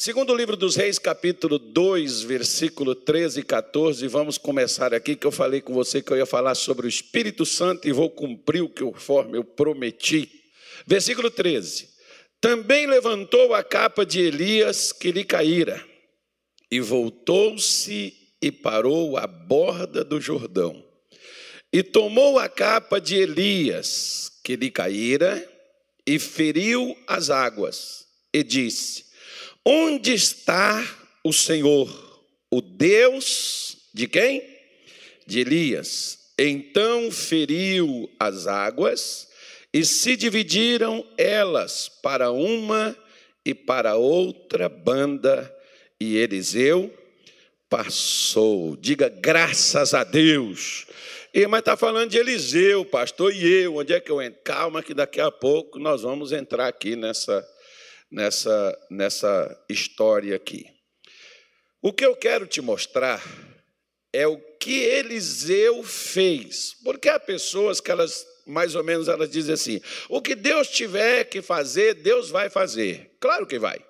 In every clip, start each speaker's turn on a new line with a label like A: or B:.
A: Segundo o livro dos Reis, capítulo 2, versículo 13 e 14, vamos começar aqui, que eu falei com você que eu ia falar sobre o Espírito Santo e vou cumprir o que eu, eu prometi. Versículo 13. Também levantou a capa de Elias que lhe caíra, e voltou-se e parou à borda do Jordão. E tomou a capa de Elias que lhe caíra, e feriu as águas, e disse: Onde está o Senhor, o Deus de quem? De Elias. Então feriu as águas, e se dividiram elas para uma e para outra banda, e Eliseu passou. Diga graças a Deus. E, mas está falando de Eliseu, pastor, e eu, onde é que eu entro? Calma, que daqui a pouco nós vamos entrar aqui nessa, nessa, nessa história aqui. O que eu quero te mostrar é o que Eliseu fez, porque há pessoas que elas, mais ou menos, elas dizem assim: o que Deus tiver que fazer, Deus vai fazer. Claro que vai.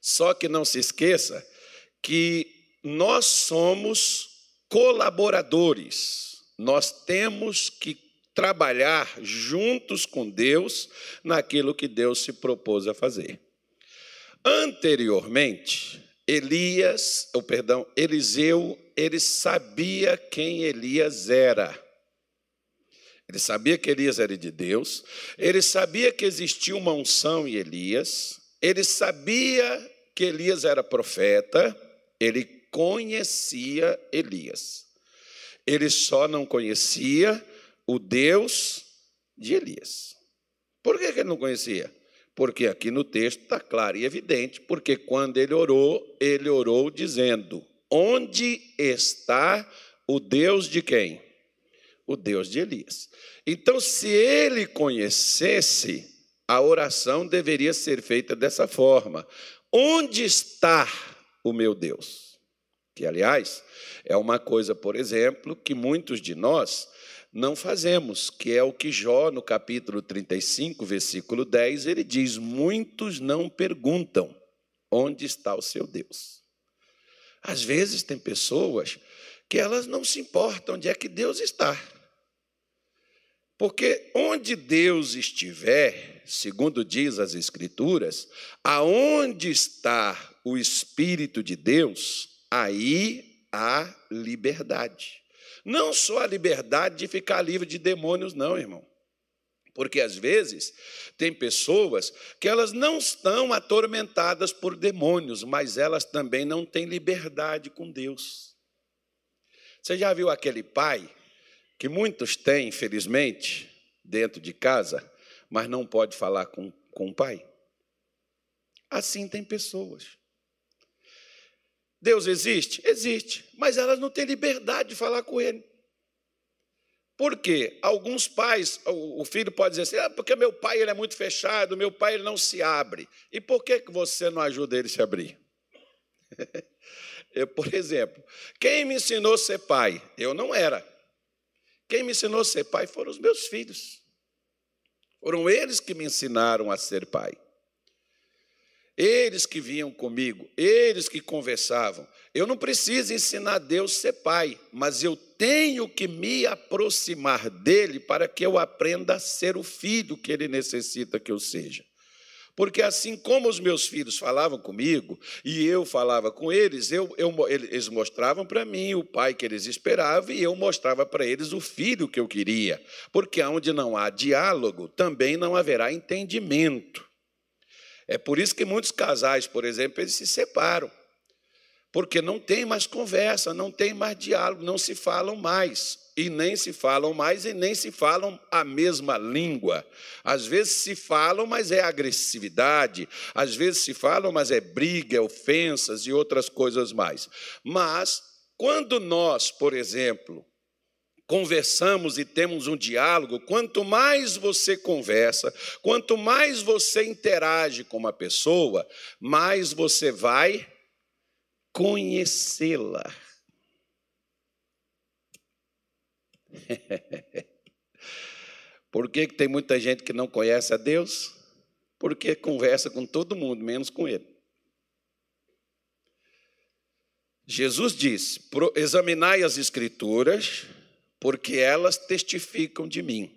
A: Só que não se esqueça que nós somos colaboradores, nós temos que trabalhar juntos com Deus naquilo que Deus se propôs a fazer. Anteriormente, Elias, ou perdão, Eliseu, ele sabia quem Elias era. Ele sabia que Elias era de Deus, ele sabia que existia uma unção em Elias, ele sabia que Elias era profeta, ele conhecia Elias. Ele só não conhecia o Deus de Elias. Por que ele não conhecia? Porque aqui no texto está claro e evidente, porque quando ele orou, ele orou dizendo: Onde está o Deus de quem? O Deus de Elias. Então, se ele conhecesse, a oração deveria ser feita dessa forma: Onde está o meu Deus? Que, aliás, é uma coisa, por exemplo, que muitos de nós não fazemos, que é o que Jó, no capítulo 35, versículo 10, ele diz: Muitos não perguntam onde está o seu Deus. Às vezes tem pessoas que elas não se importam onde é que Deus está. Porque onde Deus estiver, segundo diz as Escrituras, aonde está o Espírito de Deus, aí há liberdade. Não só a liberdade de ficar livre de demônios, não, irmão. Porque às vezes tem pessoas que elas não estão atormentadas por demônios, mas elas também não têm liberdade com Deus. Você já viu aquele pai que muitos têm, infelizmente, dentro de casa, mas não pode falar com, com o pai? Assim tem pessoas. Deus existe? Existe, mas elas não têm liberdade de falar com Ele. Por quê? Alguns pais, o filho pode dizer assim, ah, porque meu pai ele é muito fechado, meu pai ele não se abre. E por que, você não ajuda ele a se abrir? Eu, por exemplo, quem me ensinou a ser pai? Eu não era. Quem me ensinou a ser pai foram os meus filhos. Foram eles que me ensinaram a ser pai. Eles que vinham comigo, eles que conversavam. Eu não preciso ensinar Deus a ser pai, mas eu tenho que me aproximar dele para que eu aprenda a ser o filho que ele necessita que eu seja. Porque assim como os meus filhos falavam comigo e eu falava com eles, eu, eu, eles mostravam para mim o pai que eles esperavam e eu mostrava para eles o filho que eu queria. Porque onde não há diálogo, também não haverá entendimento. É por isso que muitos casais, por exemplo, eles se separam. Porque não tem mais conversa, não tem mais diálogo, não se falam mais. E nem se falam mais e nem se falam a mesma língua. Às vezes se falam, mas é agressividade. Às vezes se falam, mas é briga, é ofensas e outras coisas mais. Mas, quando nós, por exemplo, conversamos e temos um diálogo, quanto mais você conversa, quanto mais você interage com uma pessoa, mais você vai conhecê-la. Por que, que tem muita gente que não conhece a Deus? Porque conversa com todo mundo, menos com Ele. Jesus disse: examinai as Escrituras, porque elas testificam de mim.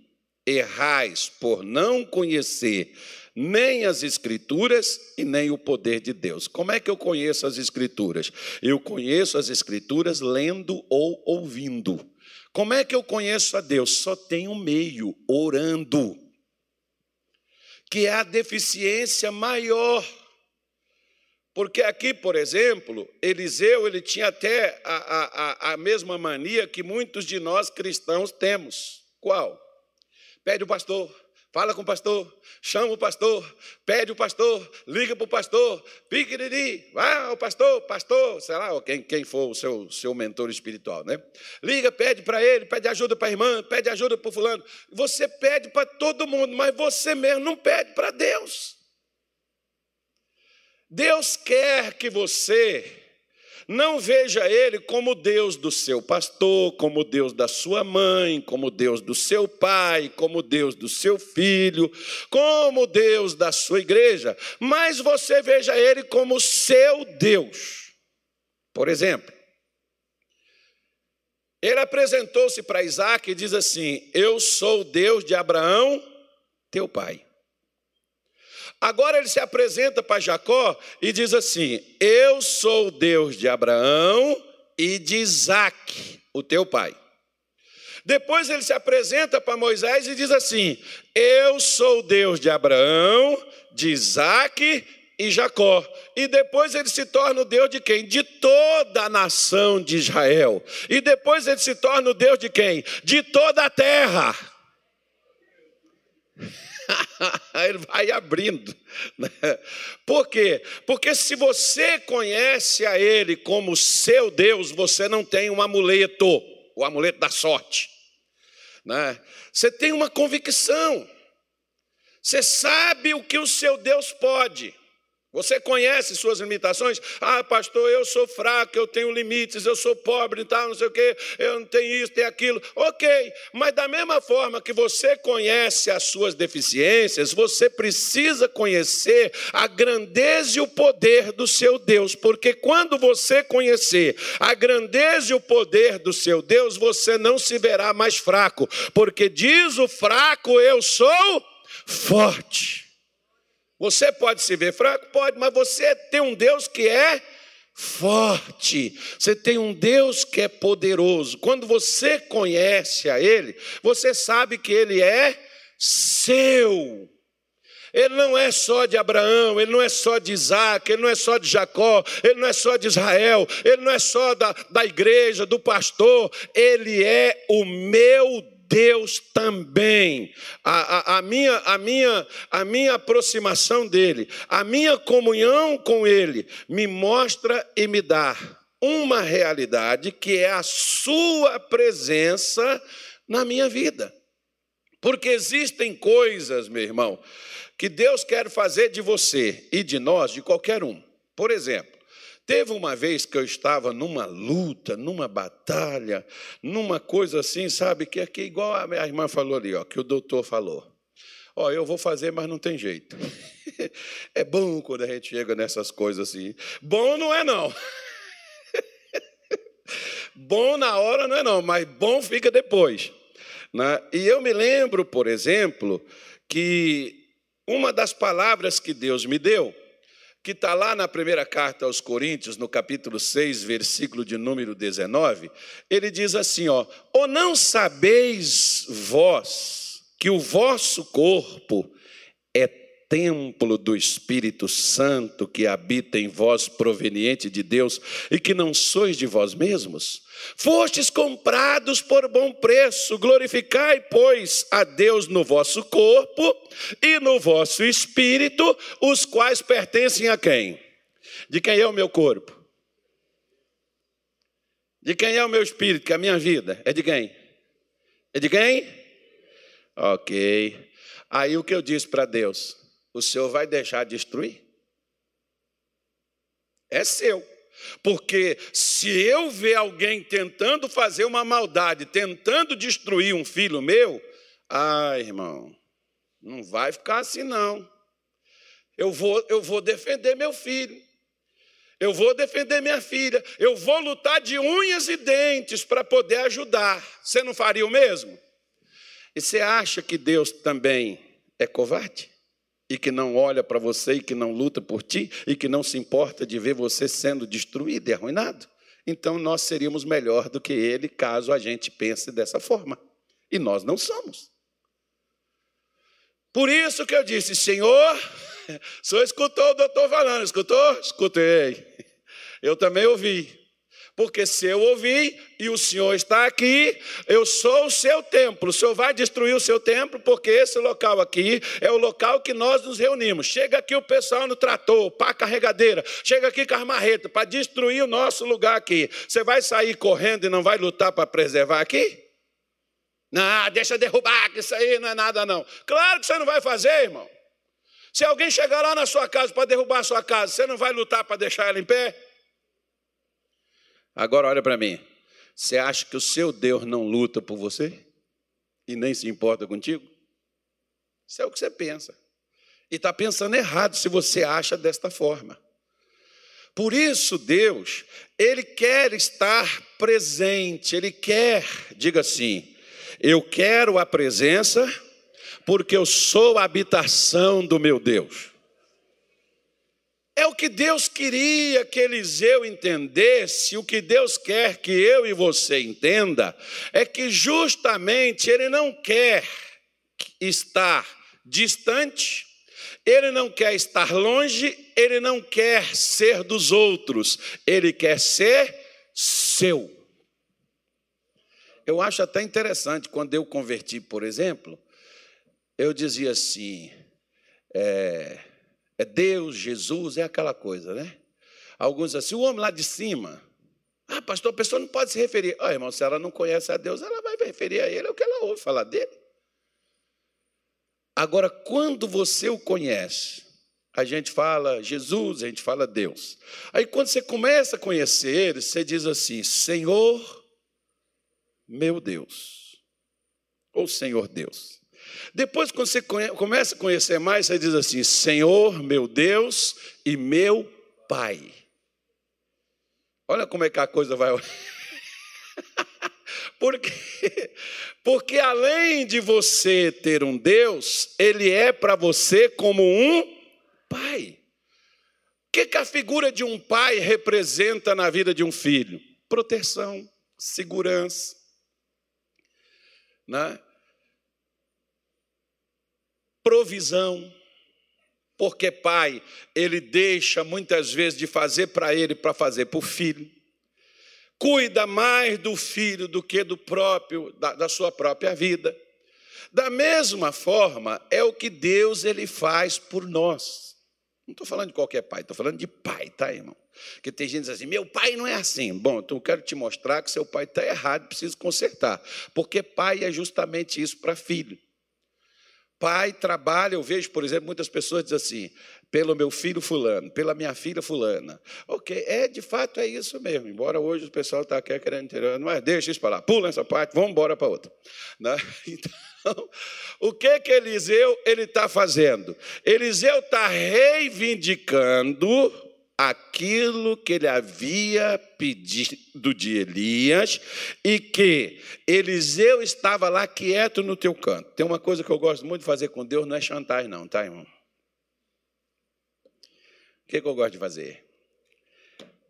A: Errais por não conhecer nem as Escrituras e nem o poder de Deus. Como é que eu conheço as Escrituras? Eu conheço as Escrituras lendo ou ouvindo. Como é que eu conheço a Deus? Só tem um meio, orando, que é a deficiência maior. Porque aqui, por exemplo, Eliseu ele tinha até a, a, a mesma mania que muitos de nós cristãos temos. Qual? Pede o pastor, Fala com o pastor, chama o pastor, pede o pastor, liga para o pastor, piquiriri, vai ao pastor, pastor, sei lá, quem, quem for o seu, seu mentor espiritual, né? Liga, pede para ele, pede ajuda para a irmã, pede ajuda para o fulano. Você pede para todo mundo, mas você mesmo não pede para Deus. Deus quer que você não veja ele como Deus do seu pastor, como Deus da sua mãe, como Deus do seu pai, como Deus do seu filho, como Deus da sua igreja, mas você veja ele como seu Deus. Por exemplo, ele apresentou-se para Isaac e diz assim: Eu sou Deus de Abraão, teu pai. Agora ele se apresenta para Jacó e diz assim: Eu sou o Deus de Abraão e de Isaac, o teu pai. Depois ele se apresenta para Moisés e diz assim: Eu sou o Deus de Abraão, de Isaac e Jacó. E depois ele se torna o Deus de quem? De toda a nação de Israel. E depois ele se torna o Deus de quem? De toda a terra. ele vai abrindo. Né? Por quê? Porque se você conhece a Ele como seu Deus, você não tem um amuleto, o amuleto da sorte. Né? Você tem uma convicção. Você sabe o que o seu Deus pode. Você conhece suas limitações? Ah, pastor, eu sou fraco, eu tenho limites, eu sou pobre e tal, não sei o quê, eu não tenho isso, tenho aquilo. Ok, mas da mesma forma que você conhece as suas deficiências, você precisa conhecer a grandeza e o poder do seu Deus, porque quando você conhecer a grandeza e o poder do seu Deus, você não se verá mais fraco, porque diz o fraco, eu sou forte. Você pode se ver fraco? Pode, mas você tem um Deus que é forte. Você tem um Deus que é poderoso. Quando você conhece a Ele, você sabe que Ele é seu. Ele não é só de Abraão, ele não é só de Isaac, ele não é só de Jacó, ele não é só de Israel, ele não é só da, da igreja, do pastor, ele é o meu Deus também. A, a, a, minha, a, minha, a minha aproximação dele, a minha comunhão com ele, me mostra e me dá uma realidade que é a sua presença na minha vida. Porque existem coisas, meu irmão, que Deus quer fazer de você e de nós, de qualquer um. Por exemplo, Teve uma vez que eu estava numa luta, numa batalha, numa coisa assim, sabe, que aqui, igual a minha irmã falou ali, ó, que o doutor falou. Ó, eu vou fazer, mas não tem jeito. É bom quando a gente chega nessas coisas assim. Bom não é não. Bom na hora não é não, mas bom fica depois. Né? E eu me lembro, por exemplo, que uma das palavras que Deus me deu, que está lá na primeira carta aos Coríntios, no capítulo 6, versículo de número 19, ele diz assim: ó, ou não sabeis vós que o vosso corpo é templo do Espírito Santo que habita em vós, proveniente de Deus, e que não sois de vós mesmos? Fostes comprados por bom preço, glorificai, pois, a Deus no vosso corpo e no vosso espírito, os quais pertencem a quem? De quem é o meu corpo? De quem é o meu espírito, que é a minha vida? É de quem? É de quem? Ok. Aí o que eu disse para Deus? O Senhor vai deixar destruir? É seu. Porque se eu ver alguém tentando fazer uma maldade, tentando destruir um filho meu, ah, irmão, não vai ficar assim não. Eu vou, eu vou defender meu filho. Eu vou defender minha filha, eu vou lutar de unhas e dentes para poder ajudar. Você não faria o mesmo? E você acha que Deus também é covarde? E que não olha para você e que não luta por ti e que não se importa de ver você sendo destruído e arruinado? Então nós seríamos melhor do que ele caso a gente pense dessa forma. E nós não somos. Por isso que eu disse, Senhor, só escutou o doutor falando, escutou? Escutei. Eu também ouvi. Porque se eu ouvi e o Senhor está aqui, eu sou o seu templo. O Senhor vai destruir o seu templo, porque esse local aqui é o local que nós nos reunimos. Chega aqui o pessoal no trator, pá carregadeira. Chega aqui com as marretas para destruir o nosso lugar aqui. Você vai sair correndo e não vai lutar para preservar aqui? Não, deixa derrubar, que isso aí não é nada não. Claro que você não vai fazer, irmão. Se alguém chegar lá na sua casa para derrubar a sua casa, você não vai lutar para deixar ela em pé? Agora olha para mim. Você acha que o seu Deus não luta por você? E nem se importa contigo? Isso é o que você pensa. E está pensando errado se você acha desta forma. Por isso, Deus, Ele quer estar presente, Ele quer, diga assim, eu quero a presença, porque eu sou a habitação do meu Deus. É o que Deus queria que Eliseu entendesse, o que Deus quer que eu e você entenda, é que justamente Ele não quer estar distante, Ele não quer estar longe, Ele não quer ser dos outros, Ele quer ser seu. Eu acho até interessante, quando eu converti, por exemplo, eu dizia assim: é, é Deus, Jesus, é aquela coisa, né? Alguns assim, o homem lá de cima. Ah, pastor, a pessoa não pode se referir. Ah, irmão, se ela não conhece a Deus, ela vai referir a Ele, é o que ela ouve falar dele. Agora, quando você o conhece, a gente fala Jesus, a gente fala Deus. Aí, quando você começa a conhecer Ele, você diz assim: Senhor, meu Deus, ou Senhor Deus. Depois, quando você começa a conhecer mais, você diz assim: Senhor, meu Deus e meu Pai. Olha como é que a coisa vai. porque, porque além de você ter um Deus, Ele é para você como um Pai. O que, que a figura de um pai representa na vida de um filho? Proteção, segurança, né? Provisão, porque pai, ele deixa muitas vezes de fazer para ele para fazer para o filho. Cuida mais do filho do que do próprio da, da sua própria vida. Da mesma forma, é o que Deus ele faz por nós. Não estou falando de qualquer pai, estou falando de pai, tá, irmão? Porque tem gente que diz assim: meu pai não é assim. Bom, então eu quero te mostrar que seu pai está errado, precisa consertar. Porque pai é justamente isso para filho. Pai trabalha, eu vejo, por exemplo, muitas pessoas dizem assim, pelo meu filho fulano, pela minha filha fulana. Ok, é, de fato é isso mesmo, embora hoje o pessoal está aqui querendo entender, mas deixa isso para lá, pula essa parte, vamos embora para outra. Né? Então, o que que Eliseu ele está fazendo? Eliseu está reivindicando aquilo que ele havia pedido de Elias e que Eliseu estava lá quieto no teu canto. Tem uma coisa que eu gosto muito de fazer com Deus, não é chantagem não, tá, irmão? O que, que eu gosto de fazer?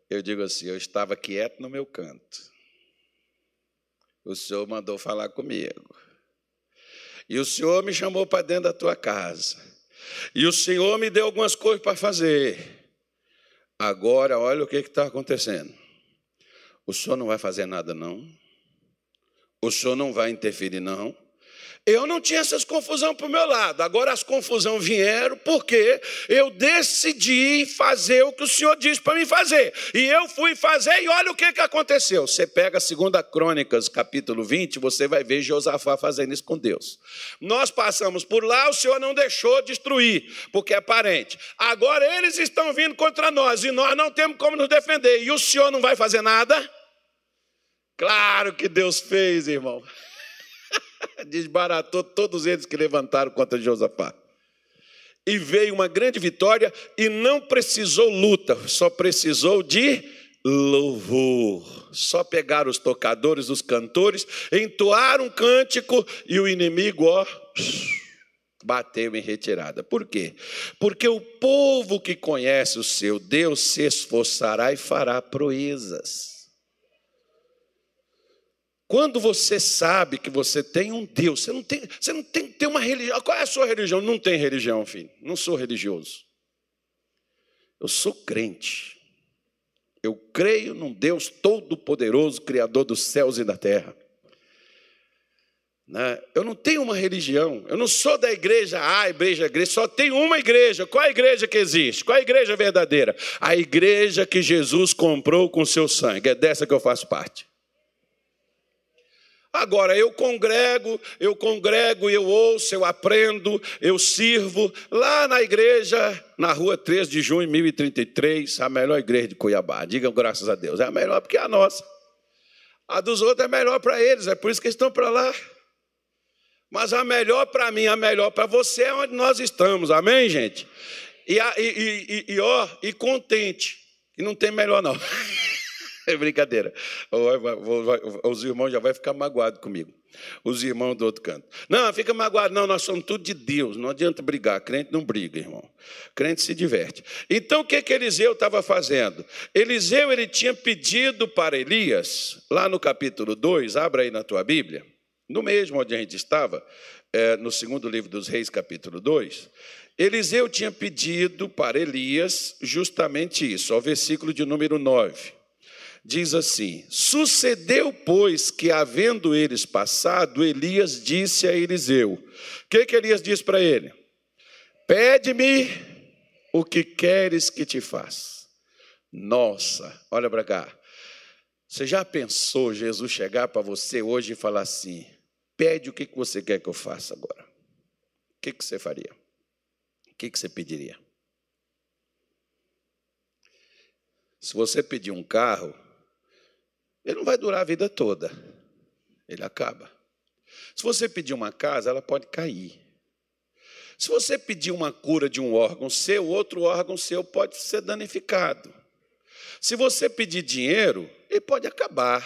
A: Eu digo assim, eu estava quieto no meu canto. O Senhor mandou falar comigo. E o Senhor me chamou para dentro da tua casa. E o Senhor me deu algumas coisas para fazer. Agora, olha o que está acontecendo. O senhor não vai fazer nada, não. O senhor não vai interferir, não. Eu não tinha essas confusão para o meu lado. Agora as confusões vieram porque eu decidi fazer o que o Senhor disse para mim fazer. E eu fui fazer e olha o que, que aconteceu. Você pega a segunda Crônicas, capítulo 20, você vai ver Josafá fazendo isso com Deus. Nós passamos por lá, o Senhor não deixou destruir, porque é parente. Agora eles estão vindo contra nós e nós não temos como nos defender. E o Senhor não vai fazer nada? Claro que Deus fez, irmão. Desbaratou todos eles que levantaram contra Josafá. e veio uma grande vitória e não precisou luta, só precisou de louvor. Só pegaram os tocadores, os cantores, entoaram um cântico e o inimigo, ó, bateu em retirada. Por quê? Porque o povo que conhece o seu Deus se esforçará e fará proezas. Quando você sabe que você tem um Deus, você não tem, você não tem que ter uma religião. Qual é a sua religião? Não tem religião, filho. Não sou religioso. Eu sou crente. Eu creio num Deus todo-poderoso, Criador dos céus e da terra. Né? Eu não tenho uma religião, eu não sou da igreja A, igreja, igreja, só tem uma igreja. Qual é a igreja que existe? Qual é a igreja verdadeira? A igreja que Jesus comprou com seu sangue. É dessa que eu faço parte. Agora, eu congrego, eu congrego, eu ouço, eu aprendo, eu sirvo lá na igreja, na rua 3 de junho, 1033, a melhor igreja de Cuiabá. Digam graças a Deus, é a melhor porque é a nossa. A dos outros é melhor para eles, é por isso que eles estão para lá. Mas a melhor para mim, a melhor para você é onde nós estamos, amém, gente? E, e, e, e ó, e contente, e não tem melhor não. É brincadeira. Os irmãos já vão ficar magoados comigo. Os irmãos do outro canto. Não, fica magoado. Não, nós somos tudo de Deus. Não adianta brigar. Crente não briga, irmão. Crente se diverte. Então, o que, que Eliseu estava fazendo? Eliseu ele tinha pedido para Elias, lá no capítulo 2, abra aí na tua Bíblia, no mesmo onde a gente estava, é, no segundo livro dos Reis, capítulo 2. Eliseu tinha pedido para Elias justamente isso, ao versículo de número 9 diz assim: Sucedeu, pois, que havendo eles passado, Elias disse a Eliseu: O que, que Elias disse para ele? Pede-me o que queres que te faça. Nossa, olha para cá. Você já pensou Jesus chegar para você hoje e falar assim: Pede o que, você quer que eu faça agora? O que, você faria? O que você pediria? Se você pedir um carro, ele não vai durar a vida toda. Ele acaba. Se você pedir uma casa, ela pode cair. Se você pedir uma cura de um órgão seu, outro órgão seu pode ser danificado. Se você pedir dinheiro, ele pode acabar.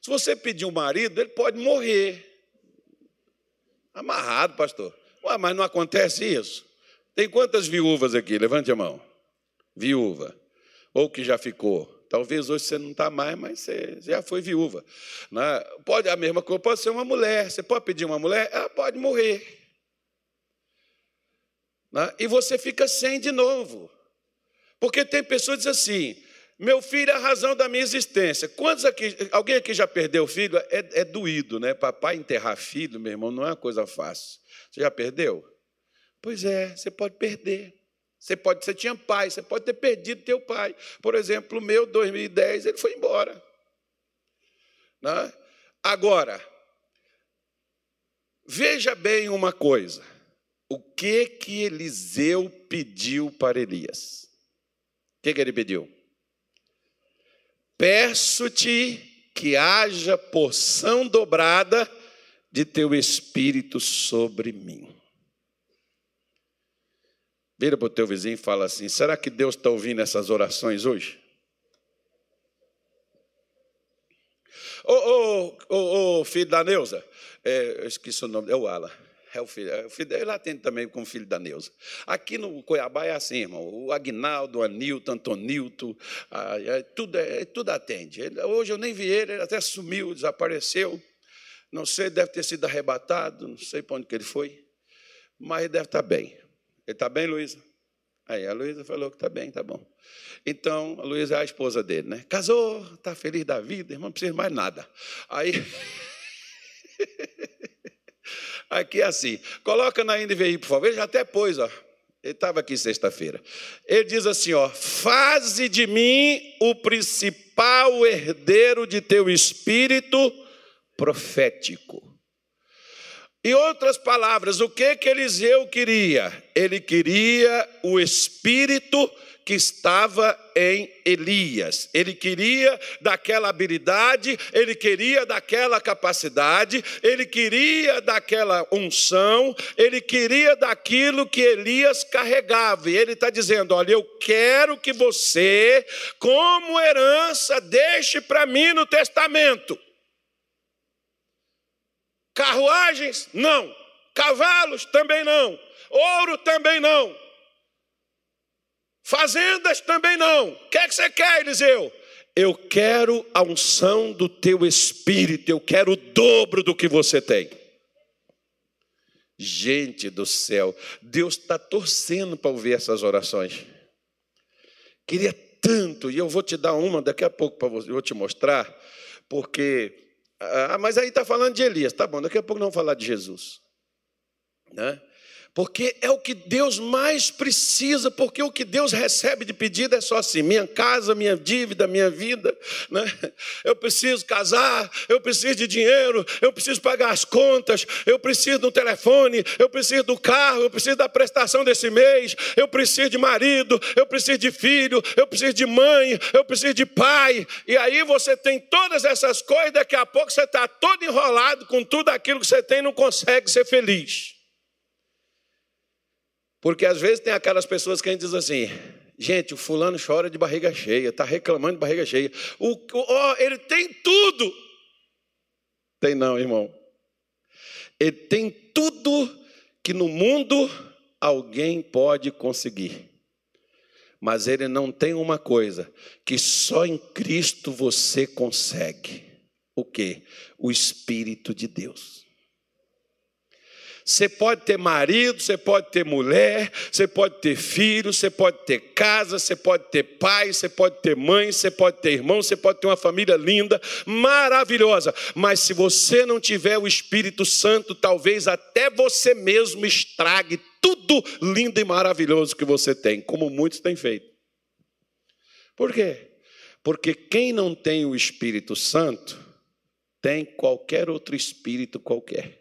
A: Se você pedir um marido, ele pode morrer. Amarrado, pastor. Ué, mas não acontece isso? Tem quantas viúvas aqui? Levante a mão. Viúva. Ou que já ficou. Talvez hoje você não está mais, mas você já foi viúva. Né? Pode a mesma coisa, pode ser uma mulher. Você pode pedir uma mulher, ela pode morrer. Né? E você fica sem de novo. Porque tem pessoas que dizem assim: meu filho é a razão da minha existência. Quantos aqui, alguém aqui já perdeu filho? É, é doído, né? Papai enterrar filho, meu irmão, não é uma coisa fácil. Você já perdeu? Pois é, você pode perder. Você pode, você tinha pai, você pode ter perdido teu pai. Por exemplo, o meu 2010, ele foi embora. Né? Agora, veja bem uma coisa. O que que Eliseu pediu para Elias? O que, que ele pediu? Peço-te que haja porção dobrada de teu espírito sobre mim. Vira para o teu vizinho e fala assim: será que Deus está ouvindo essas orações hoje? Ô, ô, ô, ô filho da Neuza, é, eu esqueci o nome, é o Ala. É o filho, é o filho ele atende também como filho da Neuza. Aqui no Cuiabá é assim, irmão. O Agnaldo, o Anilton, Antonilton, é, tudo, é, tudo atende. Ele, hoje eu nem vi ele, ele até sumiu, desapareceu. Não sei, deve ter sido arrebatado, não sei para onde que ele foi, mas deve estar bem. Ele está bem, Luísa? Aí a Luísa falou que está bem, tá bom. Então, a Luísa é a esposa dele, né? Casou, está feliz da vida, irmão, não precisa mais nada. Aí. Aqui é assim. Coloca na NVI, por favor. Ele já até pôs, ó. Ele estava aqui sexta-feira. Ele diz assim: ó, faze de mim o principal herdeiro de teu espírito profético. Em outras palavras, o que que Eliseu queria? Ele queria o espírito que estava em Elias. Ele queria daquela habilidade, ele queria daquela capacidade, ele queria daquela unção, ele queria daquilo que Elias carregava. E ele está dizendo: Olha, eu quero que você, como herança, deixe para mim no testamento. Carruagens? Não. Cavalos? Também não. Ouro? Também não. Fazendas? Também não. O que é que você quer, Eliseu? Eu quero a unção do teu espírito, eu quero o dobro do que você tem. Gente do céu, Deus está torcendo para ouvir essas orações. Queria tanto, e eu vou te dar uma daqui a pouco para você, eu vou te mostrar, porque ah, mas aí está falando de Elias, tá bom, daqui a pouco não vamos falar de Jesus. Né? Porque é o que Deus mais precisa, porque o que Deus recebe de pedido é só assim: minha casa, minha dívida, minha vida. Né? Eu preciso casar, eu preciso de dinheiro, eu preciso pagar as contas, eu preciso do telefone, eu preciso do carro, eu preciso da prestação desse mês, eu preciso de marido, eu preciso de filho, eu preciso de mãe, eu preciso de pai. E aí você tem todas essas coisas, daqui a pouco você está todo enrolado com tudo aquilo que você tem e não consegue ser feliz. Porque às vezes tem aquelas pessoas que a gente diz assim, gente, o fulano chora de barriga cheia, está reclamando de barriga cheia. O, oh, ele tem tudo. Tem não, irmão. Ele tem tudo que no mundo alguém pode conseguir. Mas ele não tem uma coisa que só em Cristo você consegue. O que? O Espírito de Deus. Você pode ter marido, você pode ter mulher, você pode ter filho, você pode ter casa, você pode ter pai, você pode ter mãe, você pode ter irmão, você pode ter uma família linda, maravilhosa. Mas se você não tiver o Espírito Santo, talvez até você mesmo estrague tudo lindo e maravilhoso que você tem, como muitos têm feito. Por quê? Porque quem não tem o Espírito Santo tem qualquer outro espírito qualquer.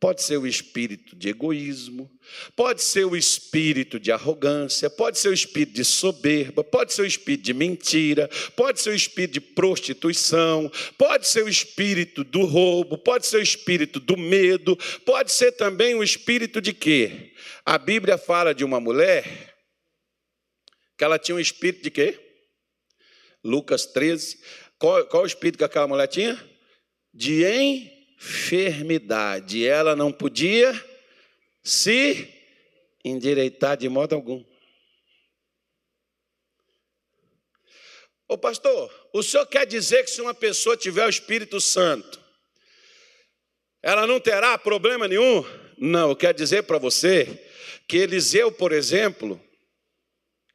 A: Pode ser o espírito de egoísmo, pode ser o espírito de arrogância, pode ser o espírito de soberba, pode ser o espírito de mentira, pode ser o espírito de prostituição, pode ser o espírito do roubo, pode ser o espírito do medo, pode ser também o espírito de quê? A Bíblia fala de uma mulher que ela tinha um espírito de quê? Lucas 13. Qual, qual o espírito que aquela mulher tinha? De em enfermidade. Ela não podia se endireitar de modo algum. Ô pastor, o senhor quer dizer que se uma pessoa tiver o Espírito Santo, ela não terá problema nenhum? Não, eu quero dizer para você que Eliseu, por exemplo,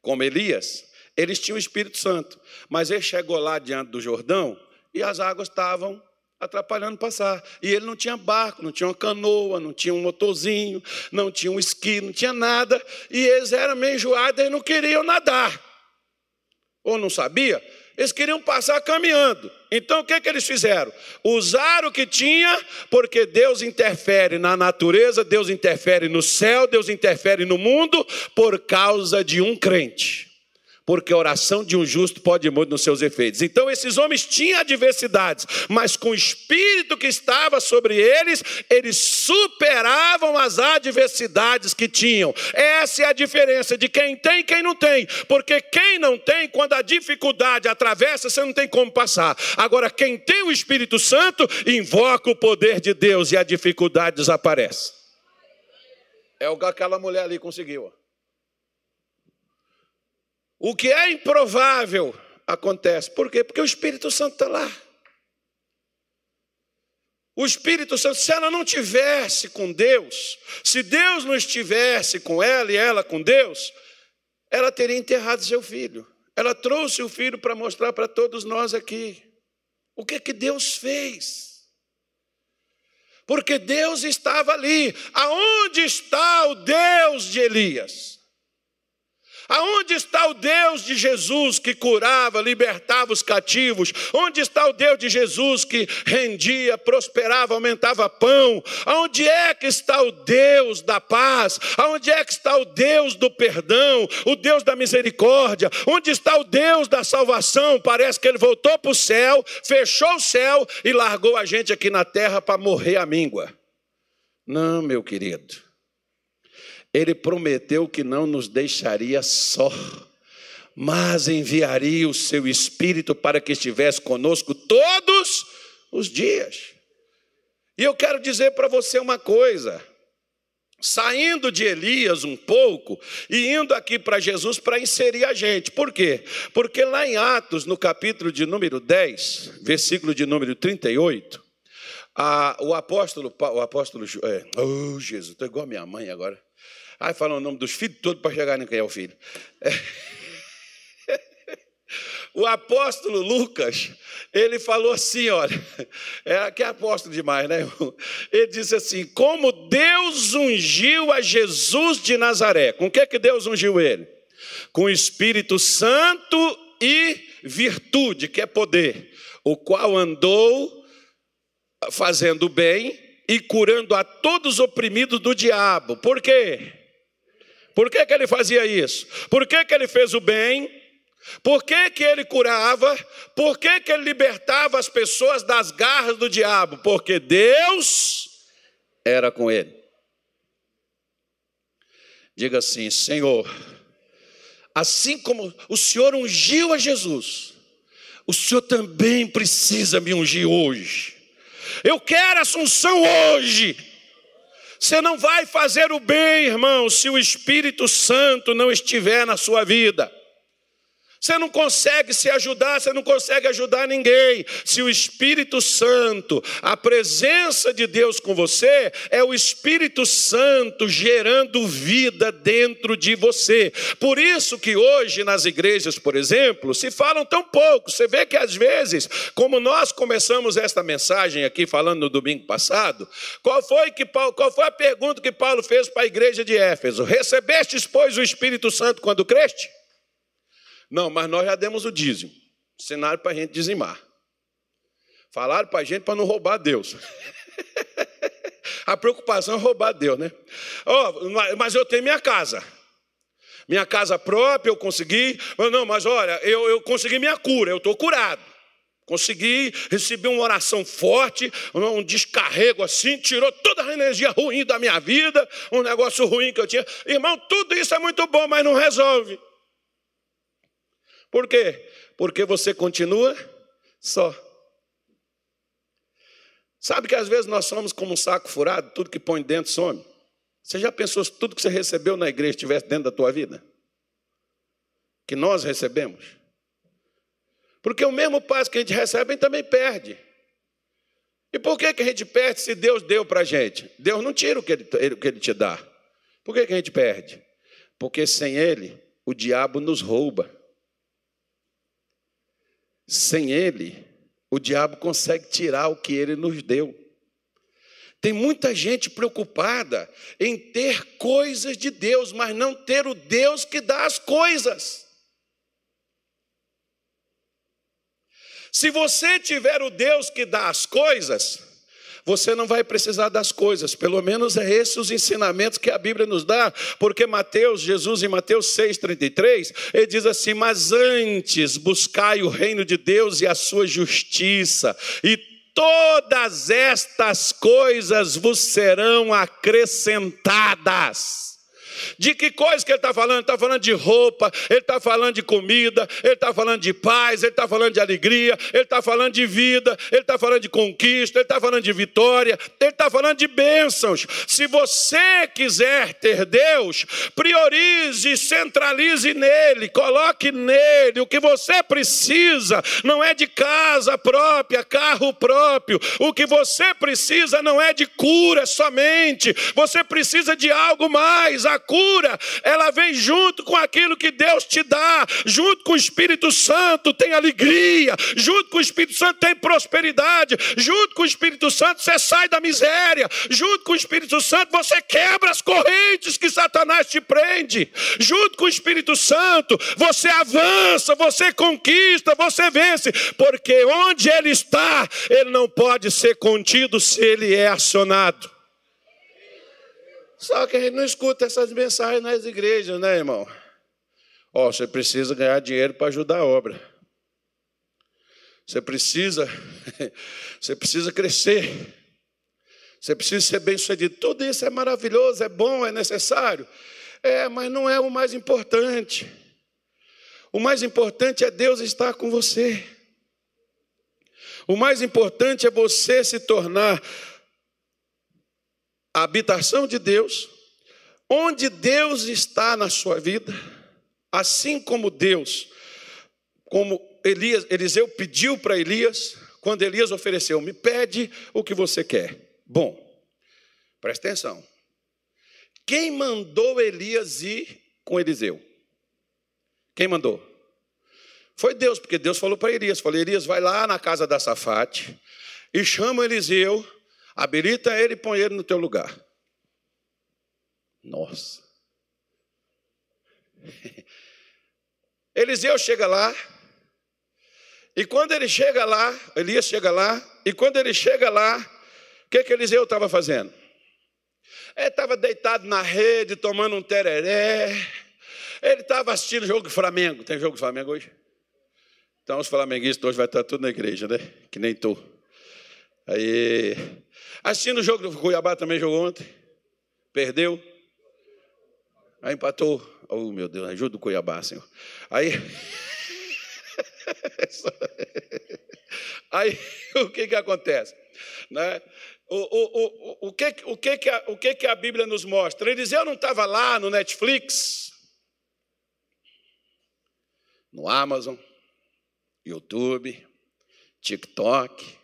A: como Elias, eles tinham o Espírito Santo, mas ele chegou lá diante do Jordão e as águas estavam atrapalhando passar. E ele não tinha barco, não tinha uma canoa, não tinha um motorzinho, não tinha um esqui, não tinha nada. E eles eram meio enjoados e não queriam nadar. Ou não sabia? Eles queriam passar caminhando. Então o que, que eles fizeram? Usaram o que tinha, porque Deus interfere na natureza, Deus interfere no céu, Deus interfere no mundo, por causa de um crente porque a oração de um justo pode muito nos seus efeitos. Então, esses homens tinham adversidades, mas com o espírito que estava sobre eles, eles superavam as adversidades que tinham. Essa é a diferença de quem tem e quem não tem, porque quem não tem, quando a dificuldade atravessa, você não tem como passar. Agora, quem tem o Espírito Santo, invoca o poder de Deus e a dificuldade desaparece. É o que aquela mulher ali conseguiu. O que é improvável acontece. Por quê? Porque o Espírito Santo está lá. O Espírito Santo, se ela não tivesse com Deus, se Deus não estivesse com ela e ela com Deus, ela teria enterrado seu filho. Ela trouxe o filho para mostrar para todos nós aqui o que que Deus fez. Porque Deus estava ali. Aonde está o Deus de Elias? Aonde está o Deus de Jesus que curava, libertava os cativos? Onde está o Deus de Jesus que rendia, prosperava, aumentava pão? Aonde é que está o Deus da paz? Aonde é que está o Deus do perdão, o Deus da misericórdia? Onde está o Deus da salvação? Parece que ele voltou para o céu, fechou o céu e largou a gente aqui na terra para morrer à míngua. Não, meu querido. Ele prometeu que não nos deixaria só, mas enviaria o seu Espírito para que estivesse conosco todos os dias. E eu quero dizer para você uma coisa. Saindo de Elias um pouco e indo aqui para Jesus para inserir a gente. Por quê? Porque lá em Atos, no capítulo de número 10, versículo de número 38, a, o apóstolo, o apóstolo, é, oh Jesus, estou igual a minha mãe agora. Ai, fala o nome dos filhos todos para chegar em quem é o filho. É. O apóstolo Lucas, ele falou assim: olha, é que é apóstolo demais, né? Ele disse assim: como Deus ungiu a Jesus de Nazaré. Com o que, que Deus ungiu ele? Com o Espírito Santo e virtude, que é poder, o qual andou fazendo bem e curando a todos os oprimidos do diabo. Por quê? Por que, que ele fazia isso? Por que, que ele fez o bem? Por que, que ele curava? Por que, que ele libertava as pessoas das garras do diabo? Porque Deus era com ele. Diga assim: Senhor, assim como o Senhor ungiu a Jesus, o Senhor também precisa me ungir hoje. Eu quero assunção hoje. Você não vai fazer o bem, irmão, se o Espírito Santo não estiver na sua vida. Você não consegue se ajudar, você não consegue ajudar ninguém. Se o Espírito Santo, a presença de Deus com você, é o Espírito Santo gerando vida dentro de você. Por isso que hoje nas igrejas, por exemplo, se falam tão pouco. Você vê que às vezes, como nós começamos esta mensagem aqui falando no domingo passado, qual foi que Paulo, qual foi a pergunta que Paulo fez para a igreja de Éfeso? Recebestes, pois, o Espírito Santo quando creste? Não, mas nós já demos o dízimo. Cenário para a gente dizimar. Falaram para a gente para não roubar Deus. a preocupação é roubar Deus, né? Oh, mas eu tenho minha casa. Minha casa própria, eu consegui. Não, mas olha, eu, eu consegui minha cura, eu estou curado. Consegui receber uma oração forte, um descarrego assim, tirou toda a energia ruim da minha vida, um negócio ruim que eu tinha. Irmão, tudo isso é muito bom, mas não resolve. Por quê? Porque você continua só. Sabe que às vezes nós somos como um saco furado, tudo que põe dentro some. Você já pensou se tudo que você recebeu na igreja estivesse dentro da tua vida? Que nós recebemos? Porque o mesmo passo que a gente recebe, a gente também perde. E por que, que a gente perde se Deus deu para a gente? Deus não tira o que ele, que ele te dá. Por que, que a gente perde? Porque sem Ele, o diabo nos rouba. Sem Ele, o diabo consegue tirar o que Ele nos deu. Tem muita gente preocupada em ter coisas de Deus, mas não ter o Deus que dá as coisas. Se você tiver o Deus que dá as coisas, você não vai precisar das coisas. Pelo menos é esses os ensinamentos que a Bíblia nos dá, porque Mateus, Jesus em Mateus 6:33, ele diz assim: "Mas antes buscai o reino de Deus e a sua justiça, e todas estas coisas vos serão acrescentadas." De que coisa que ele está falando? Ele está falando de roupa, ele está falando de comida, ele está falando de paz, ele está falando de alegria, ele está falando de vida, ele está falando de conquista, ele está falando de vitória, ele está falando de bênçãos. Se você quiser ter Deus, priorize, centralize nele, coloque nele. O que você precisa não é de casa própria, carro próprio. O que você precisa não é de cura somente, você precisa de algo mais. A cura, ela vem junto com aquilo que Deus te dá, junto com o Espírito Santo tem alegria, junto com o Espírito Santo tem prosperidade, junto com o Espírito Santo você sai da miséria, junto com o Espírito Santo você quebra as correntes que Satanás te prende, junto com o Espírito Santo você avança, você conquista, você vence, porque onde ele está, ele não pode ser contido se ele é acionado. Só que a gente não escuta essas mensagens nas igrejas, né, irmão? Ó, oh, você precisa ganhar dinheiro para ajudar a obra. Você precisa, você precisa crescer. Você precisa ser bem sucedido. Tudo isso é maravilhoso, é bom, é necessário. É, mas não é o mais importante. O mais importante é Deus estar com você. O mais importante é você se tornar a habitação de Deus, onde Deus está na sua vida, assim como Deus, como Elias, Eliseu pediu para Elias, quando Elias ofereceu, me pede o que você quer. Bom, presta atenção. Quem mandou Elias ir com Eliseu? Quem mandou? Foi Deus, porque Deus falou para Elias: falou, Elias, vai lá na casa da Safate e chama Eliseu, habilita ele e põe ele no teu lugar. Nossa. Eliseu chega lá, e quando ele chega lá, Elias chega lá, e quando ele chega lá, o que, que Eliseu estava fazendo? Ele estava deitado na rede, tomando um tereré. Ele estava assistindo jogo do Flamengo. Tem jogo do Flamengo hoje? Então os flamenguistas hoje vai estar tudo na igreja, né? Que nem tu. Aí, assistindo o jogo do Cuiabá também jogou ontem. Perdeu. Aí empatou. Oh, meu Deus, ajuda o Cuiabá, Senhor. Aí. Aí o que, que acontece? Né? O, o, o, o, que, o, que, que a, o que, que a Bíblia nos mostra? Eliseu não estava lá no Netflix, no Amazon, YouTube, TikTok.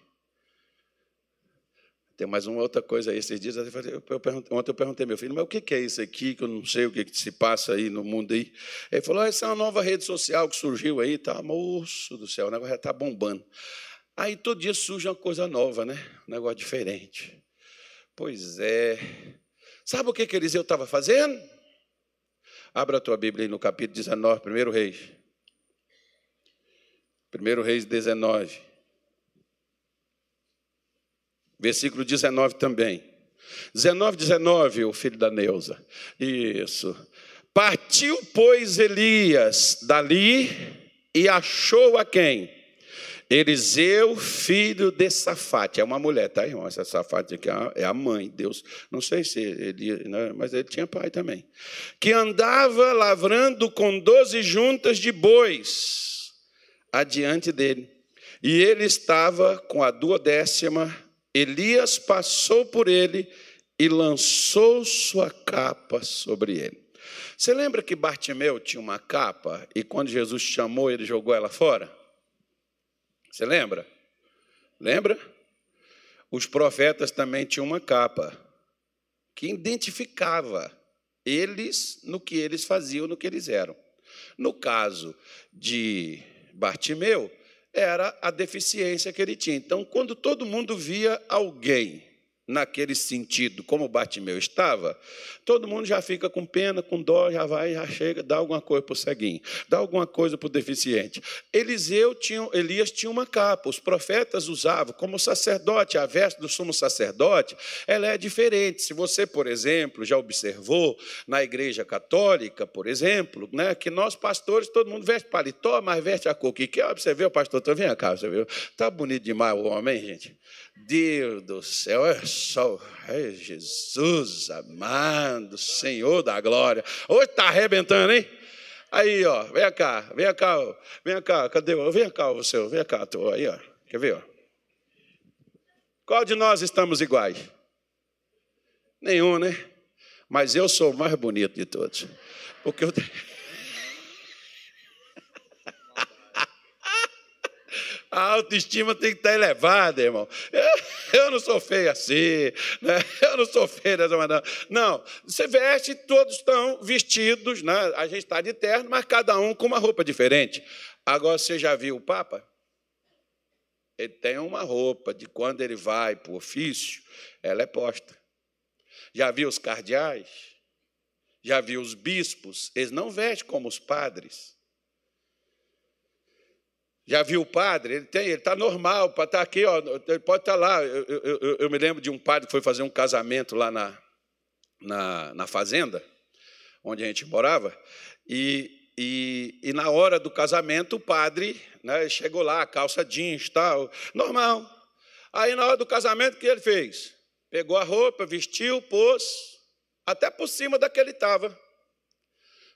A: Tem mais uma outra coisa aí. Esses dias eu perguntei, ontem eu perguntei meu filho, mas o que é isso aqui, que eu não sei o que se passa aí no mundo aí. Ele falou, ah, essa é uma nova rede social que surgiu aí, tá, moço do céu, o negócio já está bombando. Aí todo dia surge uma coisa nova, né? Um negócio diferente. Pois é. Sabe o que, que Eliseu estava fazendo? Abra a tua Bíblia aí no capítulo 19, primeiro reis. 1 Reis 19. Versículo 19 também. 19, 19, o filho da Neuza. Isso. Partiu, pois, Elias dali e achou a quem? Eliseu, filho de Safate. É uma mulher, tá, irmão? Essa Safate aqui é a mãe, Deus. Não sei se ele, né, mas ele tinha pai também. Que andava lavrando com doze juntas de bois adiante dele. E ele estava com a duodécima. Elias passou por ele e lançou sua capa sobre ele. Você lembra que Bartimeu tinha uma capa e quando Jesus chamou, ele jogou ela fora? Você lembra? Lembra? Os profetas também tinham uma capa que identificava eles no que eles faziam, no que eles eram. No caso de Bartimeu era a deficiência que ele tinha. Então, quando todo mundo via alguém naquele sentido, como Bartimeu estava, todo mundo já fica com pena, com dó, já vai, já chega, dá alguma coisa para o ceguinho, dá alguma coisa para o deficiente. Eliseu tinha, Elias tinha uma capa, os profetas usavam, como sacerdote, a veste do sumo sacerdote, ela é diferente. Se você, por exemplo, já observou na igreja católica, por exemplo, né, que nós pastores, todo mundo veste paletó, mas veste a cor que quer. Você viu, pastor? Vem cá, você viu? Está bonito demais o homem, gente. Deus do céu, é só é Jesus amado, Senhor da glória. Hoje está arrebentando, hein? Aí, ó, vem cá, vem cá, vem cá, cadê? Vem cá, você, vem cá, tô aí, ó. Quer ver, ó? Qual de nós estamos iguais? Nenhum, né? Mas eu sou o mais bonito de todos. Porque eu A autoestima tem que estar elevada, irmão. Eu não sou feio assim, né? eu não sou feio dessa maneira. Não, você veste, todos estão vestidos, né? a gente está de terno, mas cada um com uma roupa diferente. Agora, você já viu o Papa? Ele tem uma roupa de quando ele vai para o ofício, ela é posta. Já viu os cardeais? Já viu os bispos? Eles não vestem como os padres. Já viu o padre? Ele tem, ele está normal, para estar tá aqui, ó, ele pode estar tá lá. Eu, eu, eu, me lembro de um padre que foi fazer um casamento lá na, na, na fazenda, onde a gente morava, e, e, e, na hora do casamento o padre né, chegou lá, calça jeans, tal, normal. Aí na hora do casamento, o que ele fez? Pegou a roupa, vestiu, pôs, até por cima da que ele estava.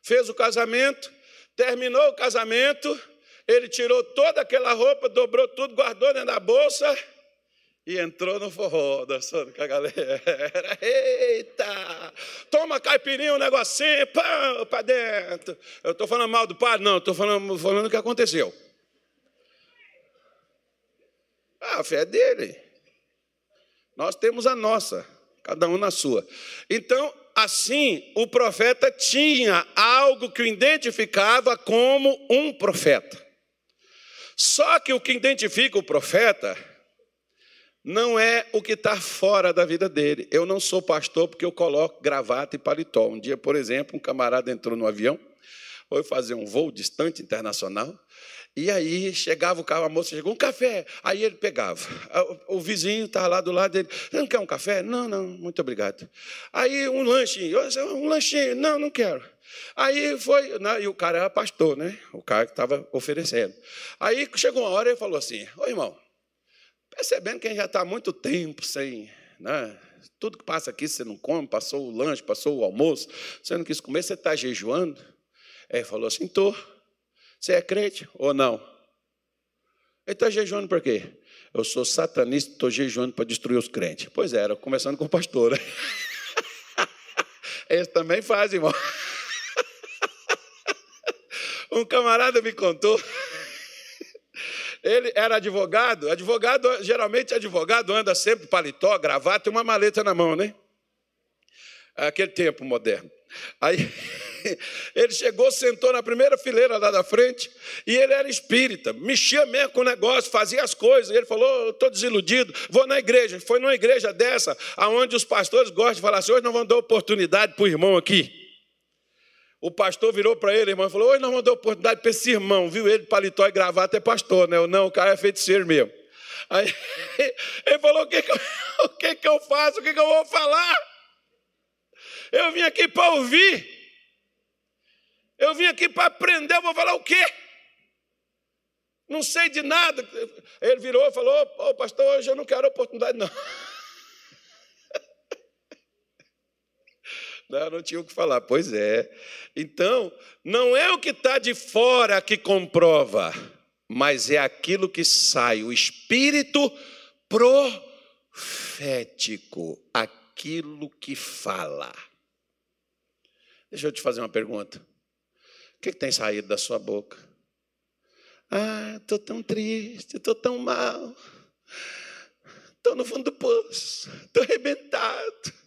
A: Fez o casamento, terminou o casamento, ele tirou toda aquela roupa, dobrou tudo, guardou dentro da bolsa e entrou no forró, dançando com a galera. Eita! Toma caipirinha, um negocinho, pão, para dentro. Eu estou falando mal do padre? Não, estou falando, falando o que aconteceu. Ah, a fé é dele. Nós temos a nossa, cada um na sua. Então, assim, o profeta tinha algo que o identificava como um profeta. Só que o que identifica o profeta não é o que está fora da vida dele. Eu não sou pastor porque eu coloco gravata e paletó. Um dia, por exemplo, um camarada entrou no avião, foi fazer um voo distante internacional, e aí chegava o carro, a moça chegou, um café. Aí ele pegava. O vizinho estava lá do lado dele. Não quer um café? Não, não, muito obrigado. Aí um lanchinho. Um lanchinho. Não, não quero. Aí foi, né, e o cara era pastor, né? O cara que estava oferecendo. Aí chegou uma hora e ele falou assim: Ô irmão, percebendo que a gente já está há muito tempo sem. Né, tudo que passa aqui você não come, passou o lanche, passou o almoço, você não quis comer, você está jejuando? Ele falou assim: estou. Você é crente ou não? Ele está jejuando por quê? Eu sou satanista, estou jejuando para destruir os crentes. Pois é, era, começando com o pastor. Né? Eles também fazem, irmão. Um camarada me contou. Ele era advogado. Advogado, geralmente advogado anda sempre paletó, gravata e uma maleta na mão, né? Aquele tempo moderno. Aí ele chegou, sentou na primeira fileira lá da frente, e ele era espírita, mexia mesmo com o negócio, fazia as coisas. Ele falou: estou desiludido, vou na igreja. Foi numa igreja dessa, aonde os pastores gostam de falar assim: hoje não vão dar oportunidade para o irmão aqui. O pastor virou para ele, irmão, e falou: Hoje nós dar oportunidade para esse irmão, viu? Ele, paletó e gravata, é pastor, né? Eu, não, o cara é feiticeiro mesmo. Aí ele falou: O que, que, eu, o que, que eu faço? O que, que eu vou falar? Eu vim aqui para ouvir. Eu vim aqui para aprender, eu vou falar o quê? Não sei de nada. Ele virou e falou: Ô oh, pastor, hoje eu não quero oportunidade, não. Não, tinha o que falar. Pois é. Então, não é o que está de fora que comprova, mas é aquilo que sai, o espírito profético, aquilo que fala. Deixa eu te fazer uma pergunta. O que, que tem saído da sua boca? Ah, estou tão triste, estou tão mal, estou no fundo do poço, estou arrebentado.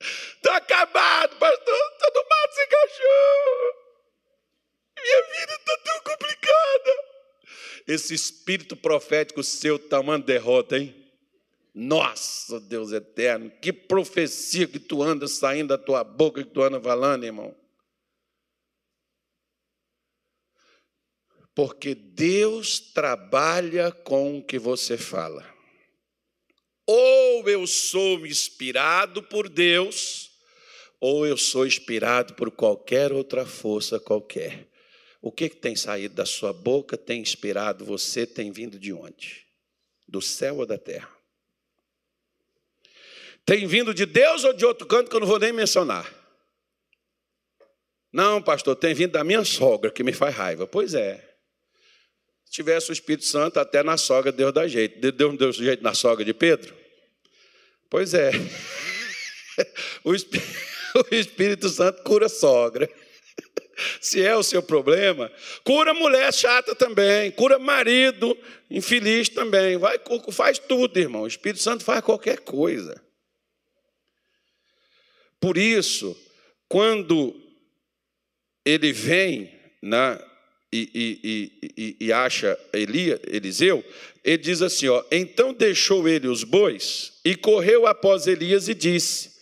A: Estou acabado, pastor. Todo mato se encaixou. Minha vida está tão complicada. Esse espírito profético seu está uma derrota, hein? Nossa, Deus eterno, que profecia que tu anda saindo da tua boca, que tu anda falando, irmão. Porque Deus trabalha com o que você fala. Ou eu sou inspirado por Deus, ou eu sou inspirado por qualquer outra força qualquer. O que, que tem saído da sua boca, tem inspirado você, tem vindo de onde? Do céu ou da terra? Tem vindo de Deus ou de outro canto que eu não vou nem mencionar? Não, pastor, tem vindo da minha sogra que me faz raiva. Pois é. Se tivesse o Espírito Santo, até na sogra Deus dá jeito. Deus deu jeito na sogra de Pedro? Pois é. O Espírito Santo cura sogra. se é o seu problema. Cura mulher chata também, cura marido infeliz também. Vai, faz tudo, irmão. O Espírito Santo faz qualquer coisa. Por isso, quando ele vem na, e, e, e, e, acha Elia, Eliseu, ele diz assim: ó, então deixou ele os bois e correu após Elias e disse: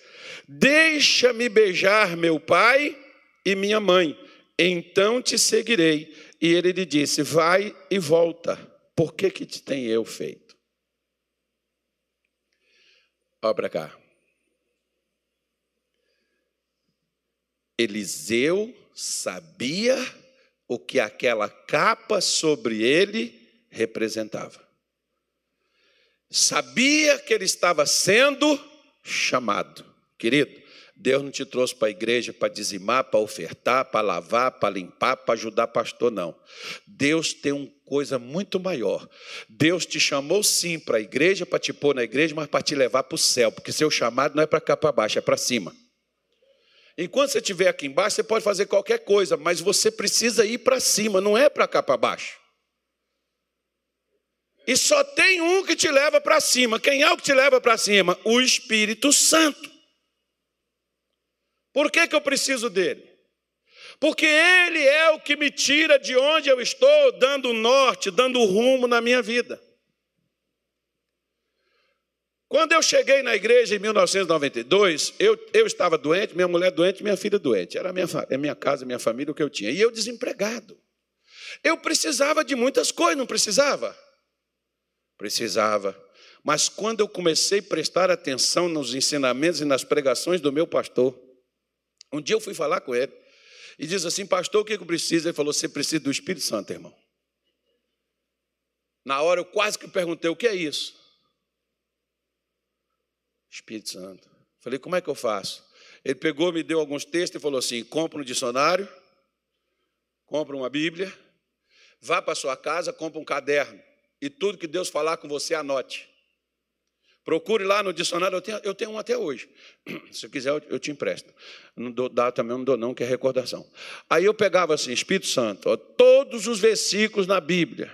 A: Deixa-me beijar meu pai e minha mãe, então te seguirei. E ele lhe disse: Vai e volta, por que, que te tem eu feito? Olha para cá. Eliseu sabia o que aquela capa sobre ele representava. Sabia que ele estava sendo chamado. Querido, Deus não te trouxe para a igreja para dizimar, para ofertar, para lavar, para limpar, para ajudar pastor, não. Deus tem uma coisa muito maior. Deus te chamou sim para a igreja, para te pôr na igreja, mas para te levar para o céu, porque seu chamado não é para cá para baixo, é para cima. Enquanto você estiver aqui embaixo, você pode fazer qualquer coisa, mas você precisa ir para cima, não é para cá para baixo. E só tem um que te leva para cima. Quem é o que te leva para cima? O Espírito Santo. Por que, que eu preciso dele? Porque ele é o que me tira de onde eu estou, dando norte, dando rumo na minha vida. Quando eu cheguei na igreja em 1992, eu, eu estava doente, minha mulher doente, minha filha doente. Era a minha, a minha casa, a minha família, o que eu tinha. E eu desempregado. Eu precisava de muitas coisas, não precisava? Precisava. Mas quando eu comecei a prestar atenção nos ensinamentos e nas pregações do meu pastor, um dia eu fui falar com ele e diz assim: Pastor, o que eu preciso? Ele falou: Você precisa do Espírito Santo, irmão. Na hora eu quase que perguntei: O que é isso? Espírito Santo. Falei, como é que eu faço? Ele pegou, me deu alguns textos e falou assim: compra um dicionário, compra uma Bíblia, vá para sua casa, compra um caderno e tudo que Deus falar com você, anote. Procure lá no dicionário, eu tenho, eu tenho um até hoje. Se quiser, eu, eu te empresto. Não dou, dá também, não dou não, que é recordação. Aí eu pegava assim, Espírito Santo, ó, todos os versículos na Bíblia,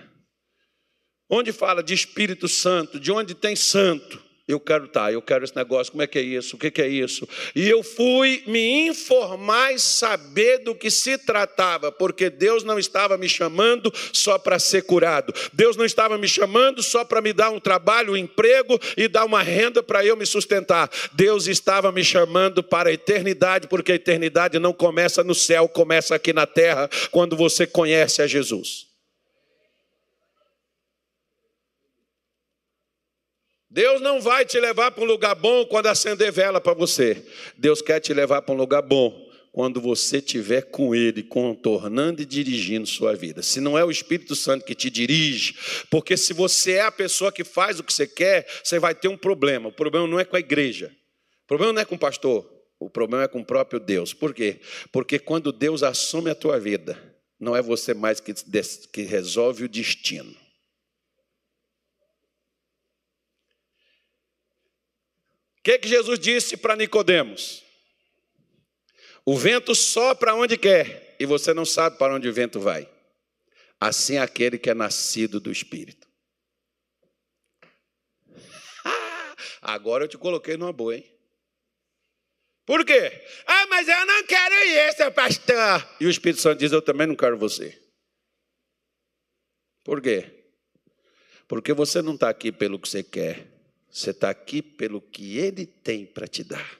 A: onde fala de Espírito Santo, de onde tem santo, eu quero tá, eu quero esse negócio, como é que é isso, o que é isso? E eu fui me informar e saber do que se tratava, porque Deus não estava me chamando só para ser curado, Deus não estava me chamando só para me dar um trabalho, um emprego e dar uma renda para eu me sustentar, Deus estava me chamando para a eternidade, porque a eternidade não começa no céu, começa aqui na terra, quando você conhece a Jesus. Deus não vai te levar para um lugar bom quando acender vela para você. Deus quer te levar para um lugar bom quando você estiver com Ele, contornando e dirigindo sua vida. Se não é o Espírito Santo que te dirige, porque se você é a pessoa que faz o que você quer, você vai ter um problema. O problema não é com a igreja, o problema não é com o pastor, o problema é com o próprio Deus. Por quê? Porque quando Deus assume a tua vida, não é você mais que, que resolve o destino. Que, que Jesus disse para Nicodemos? O vento sopra onde quer e você não sabe para onde o vento vai. Assim é aquele que é nascido do Espírito. Agora eu te coloquei numa boa, hein? Por quê? Ah, mas eu não quero ir, seu pastor. E o Espírito Santo diz: Eu também não quero você. Por quê? Porque você não está aqui pelo que você quer, você está aqui pelo que Ele tem para te dar.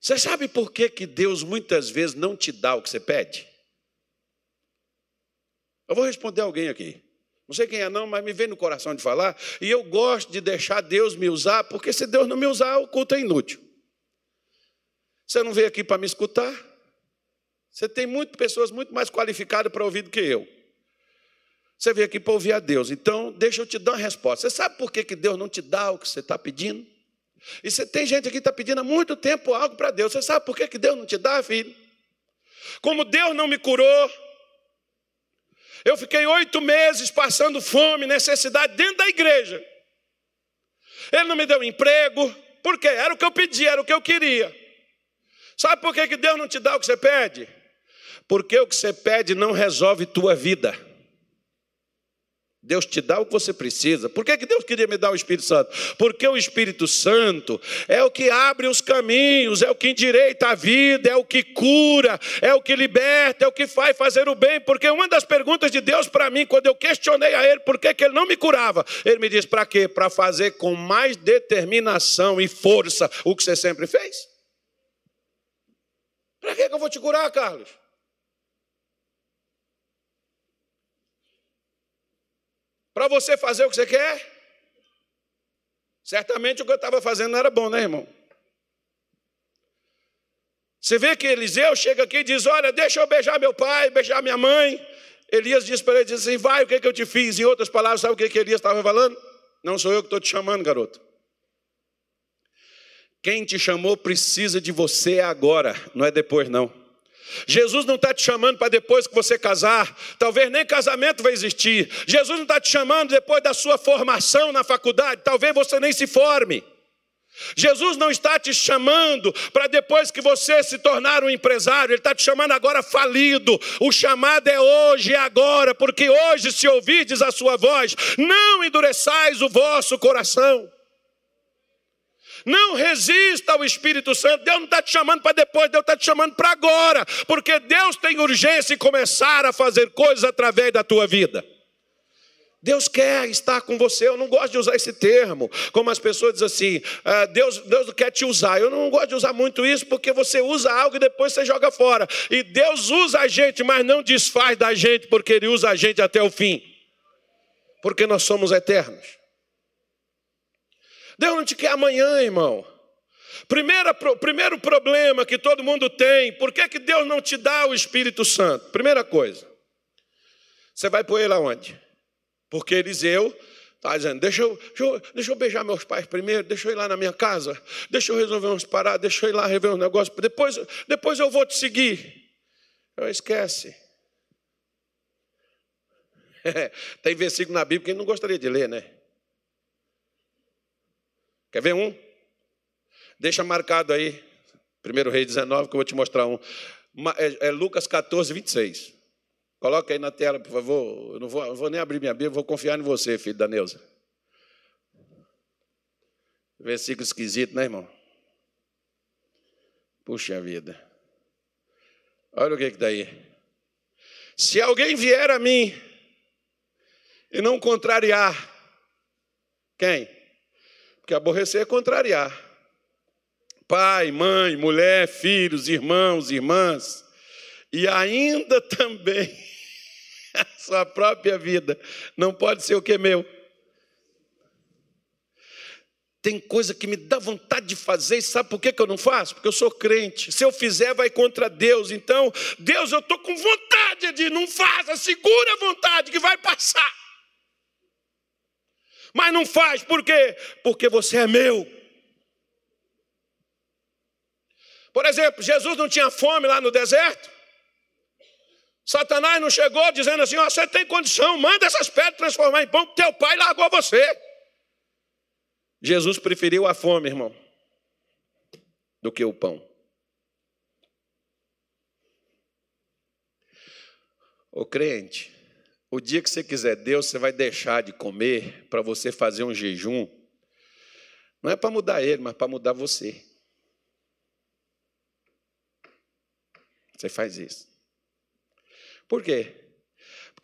A: Você sabe por que, que Deus muitas vezes não te dá o que você pede? Eu vou responder alguém aqui. Não sei quem é, não, mas me vem no coração de falar. E eu gosto de deixar Deus me usar, porque se Deus não me usar, o culto é inútil. Você não veio aqui para me escutar? Você tem muitas pessoas muito mais qualificadas para ouvir do que eu. Você veio aqui para ouvir a Deus. Então, deixa eu te dar uma resposta. Você sabe por que, que Deus não te dá o que você está pedindo? E você tem gente aqui que está pedindo há muito tempo algo para Deus. Você sabe por que, que Deus não te dá, filho? Como Deus não me curou, eu fiquei oito meses passando fome, necessidade dentro da igreja. Ele não me deu emprego, porque era o que eu pedi, era o que eu queria. Sabe por que Deus não te dá o que você pede? Porque o que você pede não resolve tua vida. Deus te dá o que você precisa. Por que, que Deus queria me dar o Espírito Santo? Porque o Espírito Santo é o que abre os caminhos, é o que endireita a vida, é o que cura, é o que liberta, é o que faz fazer o bem. Porque uma das perguntas de Deus para mim, quando eu questionei a Ele por que, que Ele não me curava, Ele me disse: para quê? Para fazer com mais determinação e força o que você sempre fez. Para que, que eu vou te curar, Carlos? Para você fazer o que você quer? Certamente o que eu estava fazendo não era bom, né, irmão? Você vê que Eliseu chega aqui e diz: Olha, deixa eu beijar meu pai, beijar minha mãe. Elias diz para ele: diz assim, Vai, o que, que eu te fiz? Em outras palavras, sabe o que, que Elias estava falando? Não sou eu que estou te chamando, garoto. Quem te chamou precisa de você agora, não é depois, não. Jesus não está te chamando para depois que você casar, talvez nem casamento vai existir. Jesus não está te chamando depois da sua formação na faculdade, talvez você nem se forme. Jesus não está te chamando para depois que você se tornar um empresário, Ele está te chamando agora falido. O chamado é hoje e agora, porque hoje, se ouvides a sua voz, não endureçais o vosso coração. Não resista ao Espírito Santo. Deus não está te chamando para depois, Deus está te chamando para agora. Porque Deus tem urgência em começar a fazer coisas através da tua vida. Deus quer estar com você. Eu não gosto de usar esse termo, como as pessoas dizem assim: ah, Deus, Deus quer te usar. Eu não gosto de usar muito isso, porque você usa algo e depois você joga fora. E Deus usa a gente, mas não desfaz da gente, porque Ele usa a gente até o fim. Porque nós somos eternos. Deus não te quer amanhã, irmão. Primeira, primeiro problema que todo mundo tem, por que, que Deus não te dá o Espírito Santo? Primeira coisa, você vai pôr ele aonde? Porque Eliseu está dizendo: deixa eu, deixa, eu, deixa eu beijar meus pais primeiro, deixa eu ir lá na minha casa, deixa eu resolver umas paradas, deixa eu ir lá rever um negócio, depois, depois eu vou te seguir. Eu esquece. Tem versículo na Bíblia que não gostaria de ler, né? Quer ver um? Deixa marcado aí, 1 Rei 19, que eu vou te mostrar um. É, é Lucas 14, 26. Coloca aí na tela, por favor. Eu não vou, eu vou nem abrir minha Bíblia, vou confiar em você, filho da Neuza. Versículo esquisito, né, irmão? Puxa vida. Olha o que está aí. Se alguém vier a mim e não contrariar, quem? Porque aborrecer é contrariar. Pai, mãe, mulher, filhos, irmãos, irmãs, e ainda também a sua própria vida. Não pode ser o que meu. Tem coisa que me dá vontade de fazer, e sabe por que, que eu não faço? Porque eu sou crente. Se eu fizer, vai contra Deus. Então, Deus, eu estou com vontade de não faça, segura a vontade que vai passar mas não faz, por quê? Porque você é meu. Por exemplo, Jesus não tinha fome lá no deserto? Satanás não chegou dizendo assim: oh, você tem condição, manda essas pedras transformar em pão, que teu pai largou você. Jesus preferiu a fome, irmão, do que o pão. O crente, o dia que você quiser Deus, você vai deixar de comer para você fazer um jejum. Não é para mudar ele, mas para mudar você. Você faz isso. Por quê?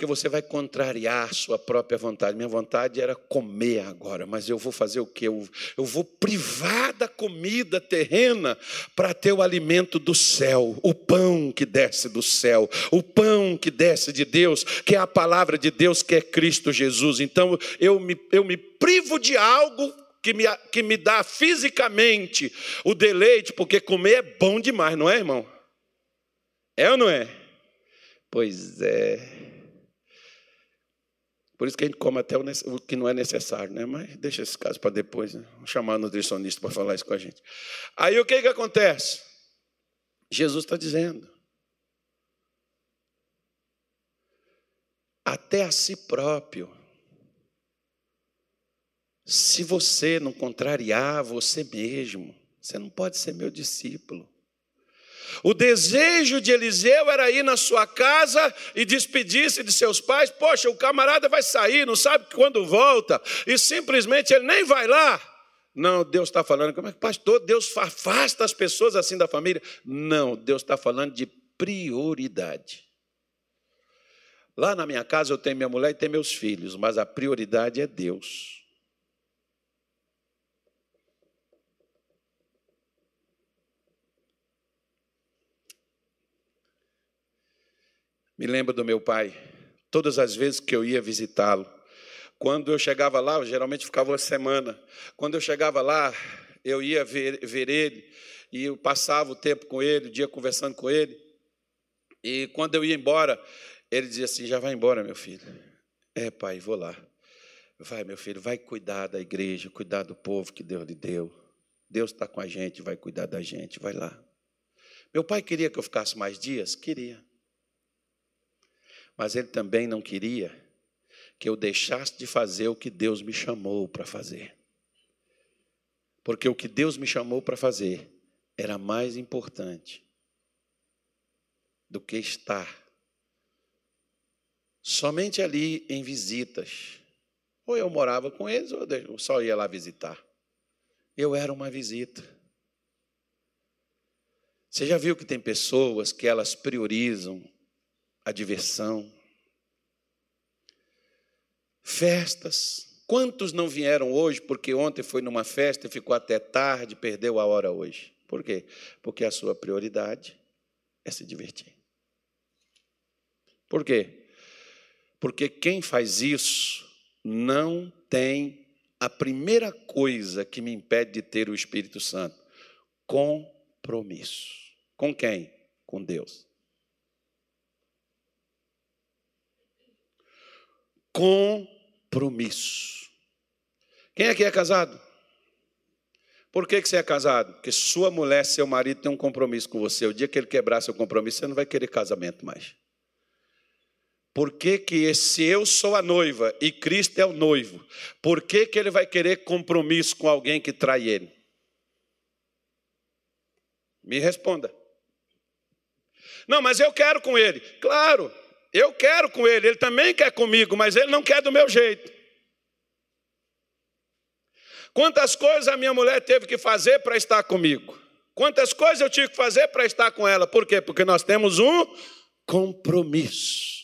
A: Porque você vai contrariar sua própria vontade. Minha vontade era comer agora, mas eu vou fazer o quê? Eu, eu vou privar da comida terrena para ter o alimento do céu, o pão que desce do céu, o pão que desce de Deus, que é a palavra de Deus, que é Cristo Jesus. Então eu me, eu me privo de algo que me, que me dá fisicamente o deleite, porque comer é bom demais, não é, irmão? É ou não é? Pois é. Por isso que a gente come até o que não é necessário, né? Mas deixa esse caso para depois, né? Vamos chamar o nutricionista para falar isso com a gente. Aí o que, que acontece? Jesus está dizendo. Até a si próprio. Se você não contrariar você mesmo, você não pode ser meu discípulo. O desejo de Eliseu era ir na sua casa e despedir-se de seus pais. Poxa, o camarada vai sair, não sabe quando volta, e simplesmente ele nem vai lá. Não, Deus está falando, como é que pastor, Deus afasta as pessoas assim da família? Não, Deus está falando de prioridade. Lá na minha casa eu tenho minha mulher e tenho meus filhos, mas a prioridade é Deus. Me lembro do meu pai, todas as vezes que eu ia visitá-lo. Quando eu chegava lá, eu geralmente ficava uma semana. Quando eu chegava lá, eu ia ver, ver ele e eu passava o tempo com ele, o dia conversando com ele. E quando eu ia embora, ele dizia assim: Já vai embora, meu filho. É, pai, vou lá. Vai, meu filho, vai cuidar da igreja, cuidar do povo que Deus lhe deu. Deus está com a gente, vai cuidar da gente, vai lá. Meu pai queria que eu ficasse mais dias? Queria. Mas ele também não queria que eu deixasse de fazer o que Deus me chamou para fazer. Porque o que Deus me chamou para fazer era mais importante do que estar somente ali em visitas. Ou eu morava com eles, ou eu só ia lá visitar. Eu era uma visita. Você já viu que tem pessoas que elas priorizam a diversão. Festas. Quantos não vieram hoje porque ontem foi numa festa e ficou até tarde, perdeu a hora hoje? Por quê? Porque a sua prioridade é se divertir. Por quê? Porque quem faz isso não tem a primeira coisa que me impede de ter o Espírito Santo: compromisso. Com quem? Com Deus. Compromisso. Quem aqui é casado? Por que, que você é casado? Porque sua mulher, seu marido tem um compromisso com você. O dia que ele quebrar seu compromisso, você não vai querer casamento mais. Por que, que se eu sou a noiva e Cristo é o noivo, por que, que ele vai querer compromisso com alguém que trai ele? Me responda. Não, mas eu quero com ele. Claro, eu quero com ele, ele também quer comigo, mas ele não quer do meu jeito. Quantas coisas a minha mulher teve que fazer para estar comigo? Quantas coisas eu tive que fazer para estar com ela? Por quê? Porque nós temos um compromisso.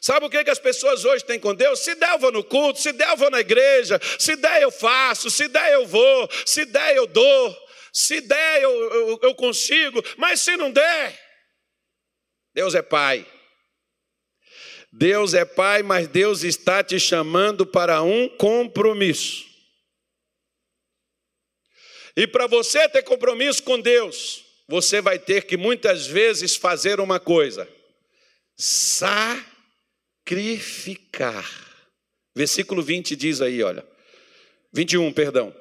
A: Sabe o que, que as pessoas hoje têm com Deus? Se der, eu vou no culto, se der, eu vou na igreja, se der, eu faço, se der, eu vou, se der, eu dou, se der, eu, eu, eu consigo, mas se não der, Deus é Pai. Deus é Pai, mas Deus está te chamando para um compromisso. E para você ter compromisso com Deus, você vai ter que muitas vezes fazer uma coisa: sacrificar. Versículo 20 diz aí, olha. 21, perdão.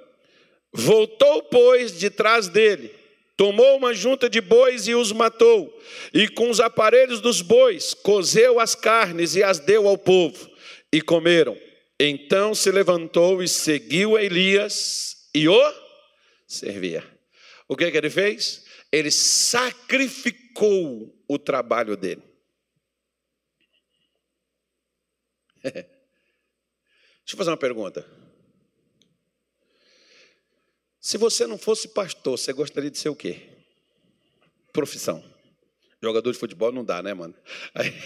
A: Voltou, pois, de trás dele Tomou uma junta de bois e os matou, e com os aparelhos dos bois cozeu as carnes e as deu ao povo, e comeram. Então se levantou e seguiu Elias e o servia. O que, que ele fez? Ele sacrificou o trabalho dele. Deixa eu fazer uma pergunta. Se você não fosse pastor, você gostaria de ser o quê? Profissão. Jogador de futebol não dá, né, mano? Aí...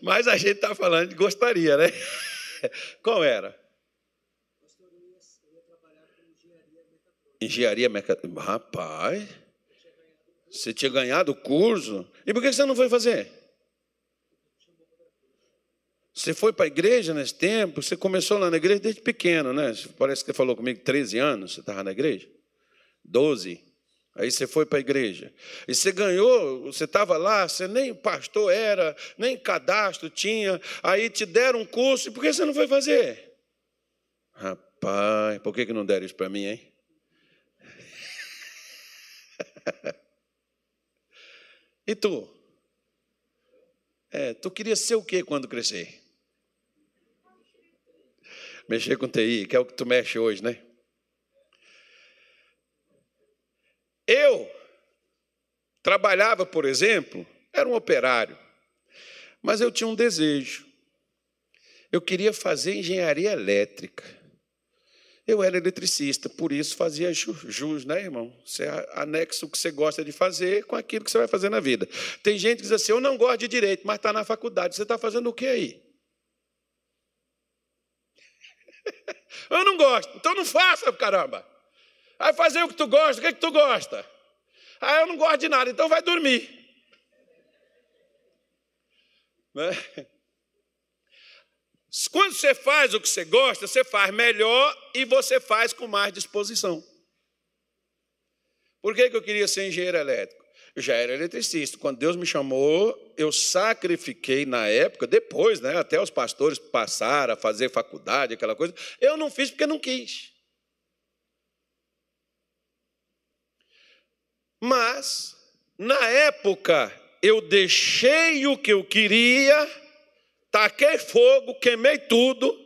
A: Mas a gente está falando de gostaria, né? Qual era? Engenharia mecatrônica. Rapaz, você tinha ganhado o curso. E por que você não foi fazer? Você foi para a igreja nesse tempo? Você começou lá na igreja desde pequeno, né? Parece que você falou comigo 13 anos, você estava na igreja? 12. Aí você foi para a igreja. E você ganhou, você estava lá, você nem pastor era, nem cadastro tinha. Aí te deram um curso, e por que você não foi fazer? Rapaz, por que, que não deram isso para mim, hein? e tu? É, tu queria ser o que quando crescer? Mexer com TI, que é o que tu mexe hoje, né? Eu trabalhava, por exemplo, era um operário, mas eu tinha um desejo. Eu queria fazer engenharia elétrica. Eu era eletricista, por isso fazia jus, né, irmão? Você anexa o que você gosta de fazer com aquilo que você vai fazer na vida. Tem gente que diz assim: eu não gosto de direito, mas está na faculdade. Você está fazendo o que aí? eu não gosto, então não faça, caramba. Vai fazer o que tu gosta, o que, é que tu gosta? Ah, eu não gosto de nada, então vai dormir. Né? Quando você faz o que você gosta, você faz melhor e você faz com mais disposição. Por que, que eu queria ser engenheiro elétrico? Eu já era eletricista. Quando Deus me chamou, eu sacrifiquei na época, depois, né, até os pastores passaram a fazer faculdade, aquela coisa. Eu não fiz porque não quis. Mas, na época, eu deixei o que eu queria taquei fogo, queimei tudo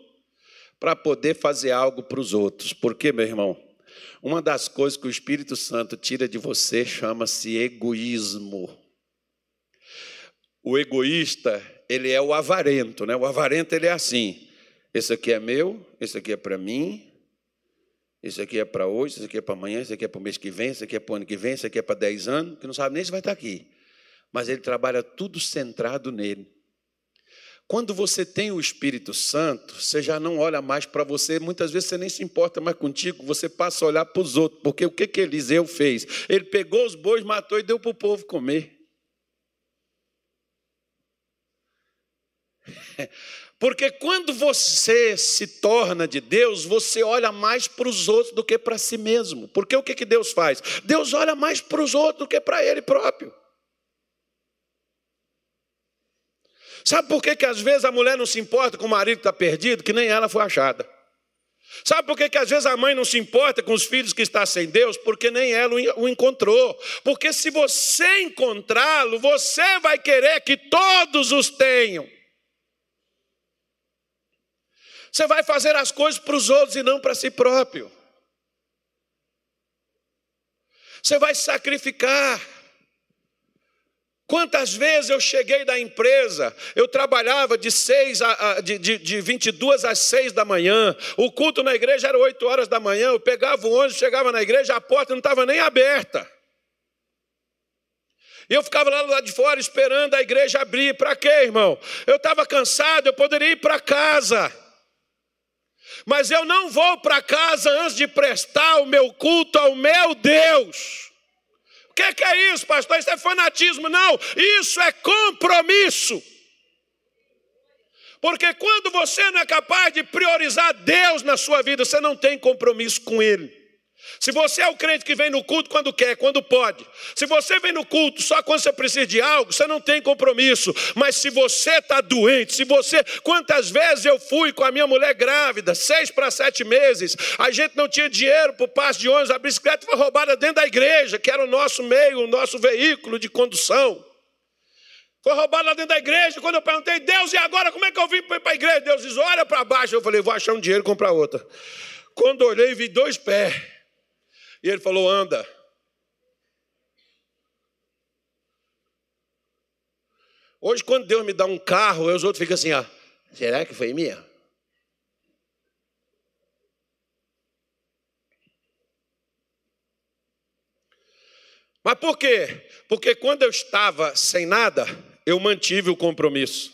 A: para poder fazer algo para os outros. Por quê, meu irmão? Uma das coisas que o Espírito Santo tira de você chama-se egoísmo. O egoísta, ele é o avarento, né? O avarento ele é assim: esse aqui é meu, esse aqui é para mim, esse aqui é para hoje, esse aqui é para amanhã, esse aqui é para o mês que vem, esse aqui é para o ano que vem, esse aqui é para 10 anos, que não sabe nem se vai estar aqui. Mas ele trabalha tudo centrado nele. Quando você tem o Espírito Santo, você já não olha mais para você, muitas vezes você nem se importa mais contigo, você passa a olhar para os outros, porque o que, que Eliseu fez? Ele pegou os bois, matou e deu para o povo comer. Porque quando você se torna de Deus, você olha mais para os outros do que para si mesmo. Porque o que, que Deus faz? Deus olha mais para os outros do que para Ele próprio. Sabe por que, que às vezes a mulher não se importa com o marido que está perdido, que nem ela foi achada? Sabe por que, que às vezes a mãe não se importa com os filhos que está sem Deus? Porque nem ela o encontrou. Porque se você encontrá-lo, você vai querer que todos os tenham. Você vai fazer as coisas para os outros e não para si próprio. Você vai sacrificar. Quantas vezes eu cheguei da empresa, eu trabalhava de, seis a, a, de, de, de 22 às 6 da manhã, o culto na igreja era 8 horas da manhã, eu pegava o ônibus, chegava na igreja, a porta não estava nem aberta. E eu ficava lá do lado de fora esperando a igreja abrir. Para quê, irmão? Eu estava cansado, eu poderia ir para casa. Mas eu não vou para casa antes de prestar o meu culto ao meu Deus. O que, que é isso, pastor? Isso é fanatismo. Não, isso é compromisso. Porque quando você não é capaz de priorizar Deus na sua vida, você não tem compromisso com Ele. Se você é o crente que vem no culto quando quer, quando pode. Se você vem no culto só quando você precisa de algo, você não tem compromisso. Mas se você está doente, se você. Quantas vezes eu fui com a minha mulher grávida, seis para sete meses, a gente não tinha dinheiro para o passe de ônibus, a bicicleta foi roubada dentro da igreja, que era o nosso meio, o nosso veículo de condução. Foi roubada dentro da igreja. Quando eu perguntei, Deus, e agora como é que eu vim para a igreja? Deus diz: olha para baixo. Eu falei, vou achar um dinheiro e comprar outra. Quando olhei, vi dois pés. E ele falou: anda. Hoje, quando Deus me dá um carro, os outros ficam assim: ó, será que foi minha? Mas por quê? Porque quando eu estava sem nada, eu mantive o compromisso.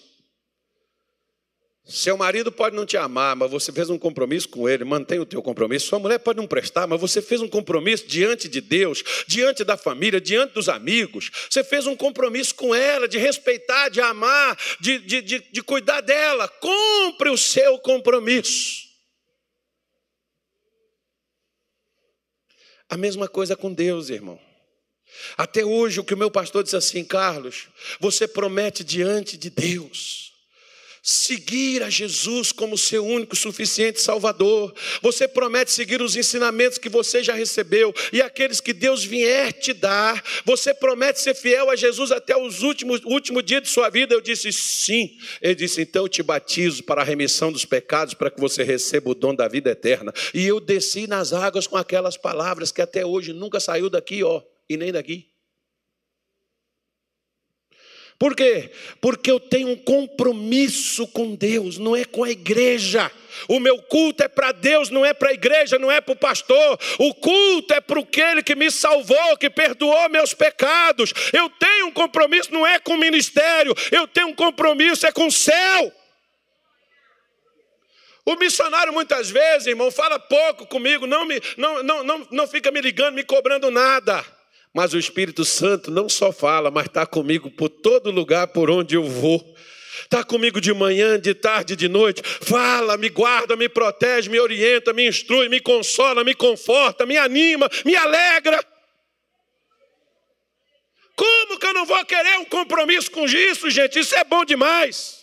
A: Seu marido pode não te amar, mas você fez um compromisso com ele, mantém o teu compromisso. Sua mulher pode não prestar, mas você fez um compromisso diante de Deus, diante da família, diante dos amigos. Você fez um compromisso com ela de respeitar, de amar, de, de, de, de cuidar dela. Cumpre o seu compromisso. A mesma coisa com Deus, irmão. Até hoje, o que o meu pastor disse assim, Carlos, você promete diante de Deus seguir a Jesus como seu único suficiente Salvador. Você promete seguir os ensinamentos que você já recebeu e aqueles que Deus vier te dar. Você promete ser fiel a Jesus até os últimos último dia de sua vida. Eu disse sim. Ele disse então eu te batizo para a remissão dos pecados para que você receba o dom da vida eterna. E eu desci nas águas com aquelas palavras que até hoje nunca saiu daqui, ó e nem daqui. Por quê? Porque eu tenho um compromisso com Deus, não é com a igreja. O meu culto é para Deus, não é para a igreja, não é para o pastor. O culto é para aquele que me salvou, que perdoou meus pecados. Eu tenho um compromisso, não é com o ministério, eu tenho um compromisso, é com o céu. O missionário muitas vezes, irmão, fala pouco comigo, não, me, não, não, não, não fica me ligando, me cobrando nada. Mas o Espírito Santo não só fala, mas está comigo por todo lugar por onde eu vou. Está comigo de manhã, de tarde, de noite. Fala, me guarda, me protege, me orienta, me instrui, me consola, me conforta, me anima, me alegra. Como que eu não vou querer um compromisso com isso, gente? Isso é bom demais.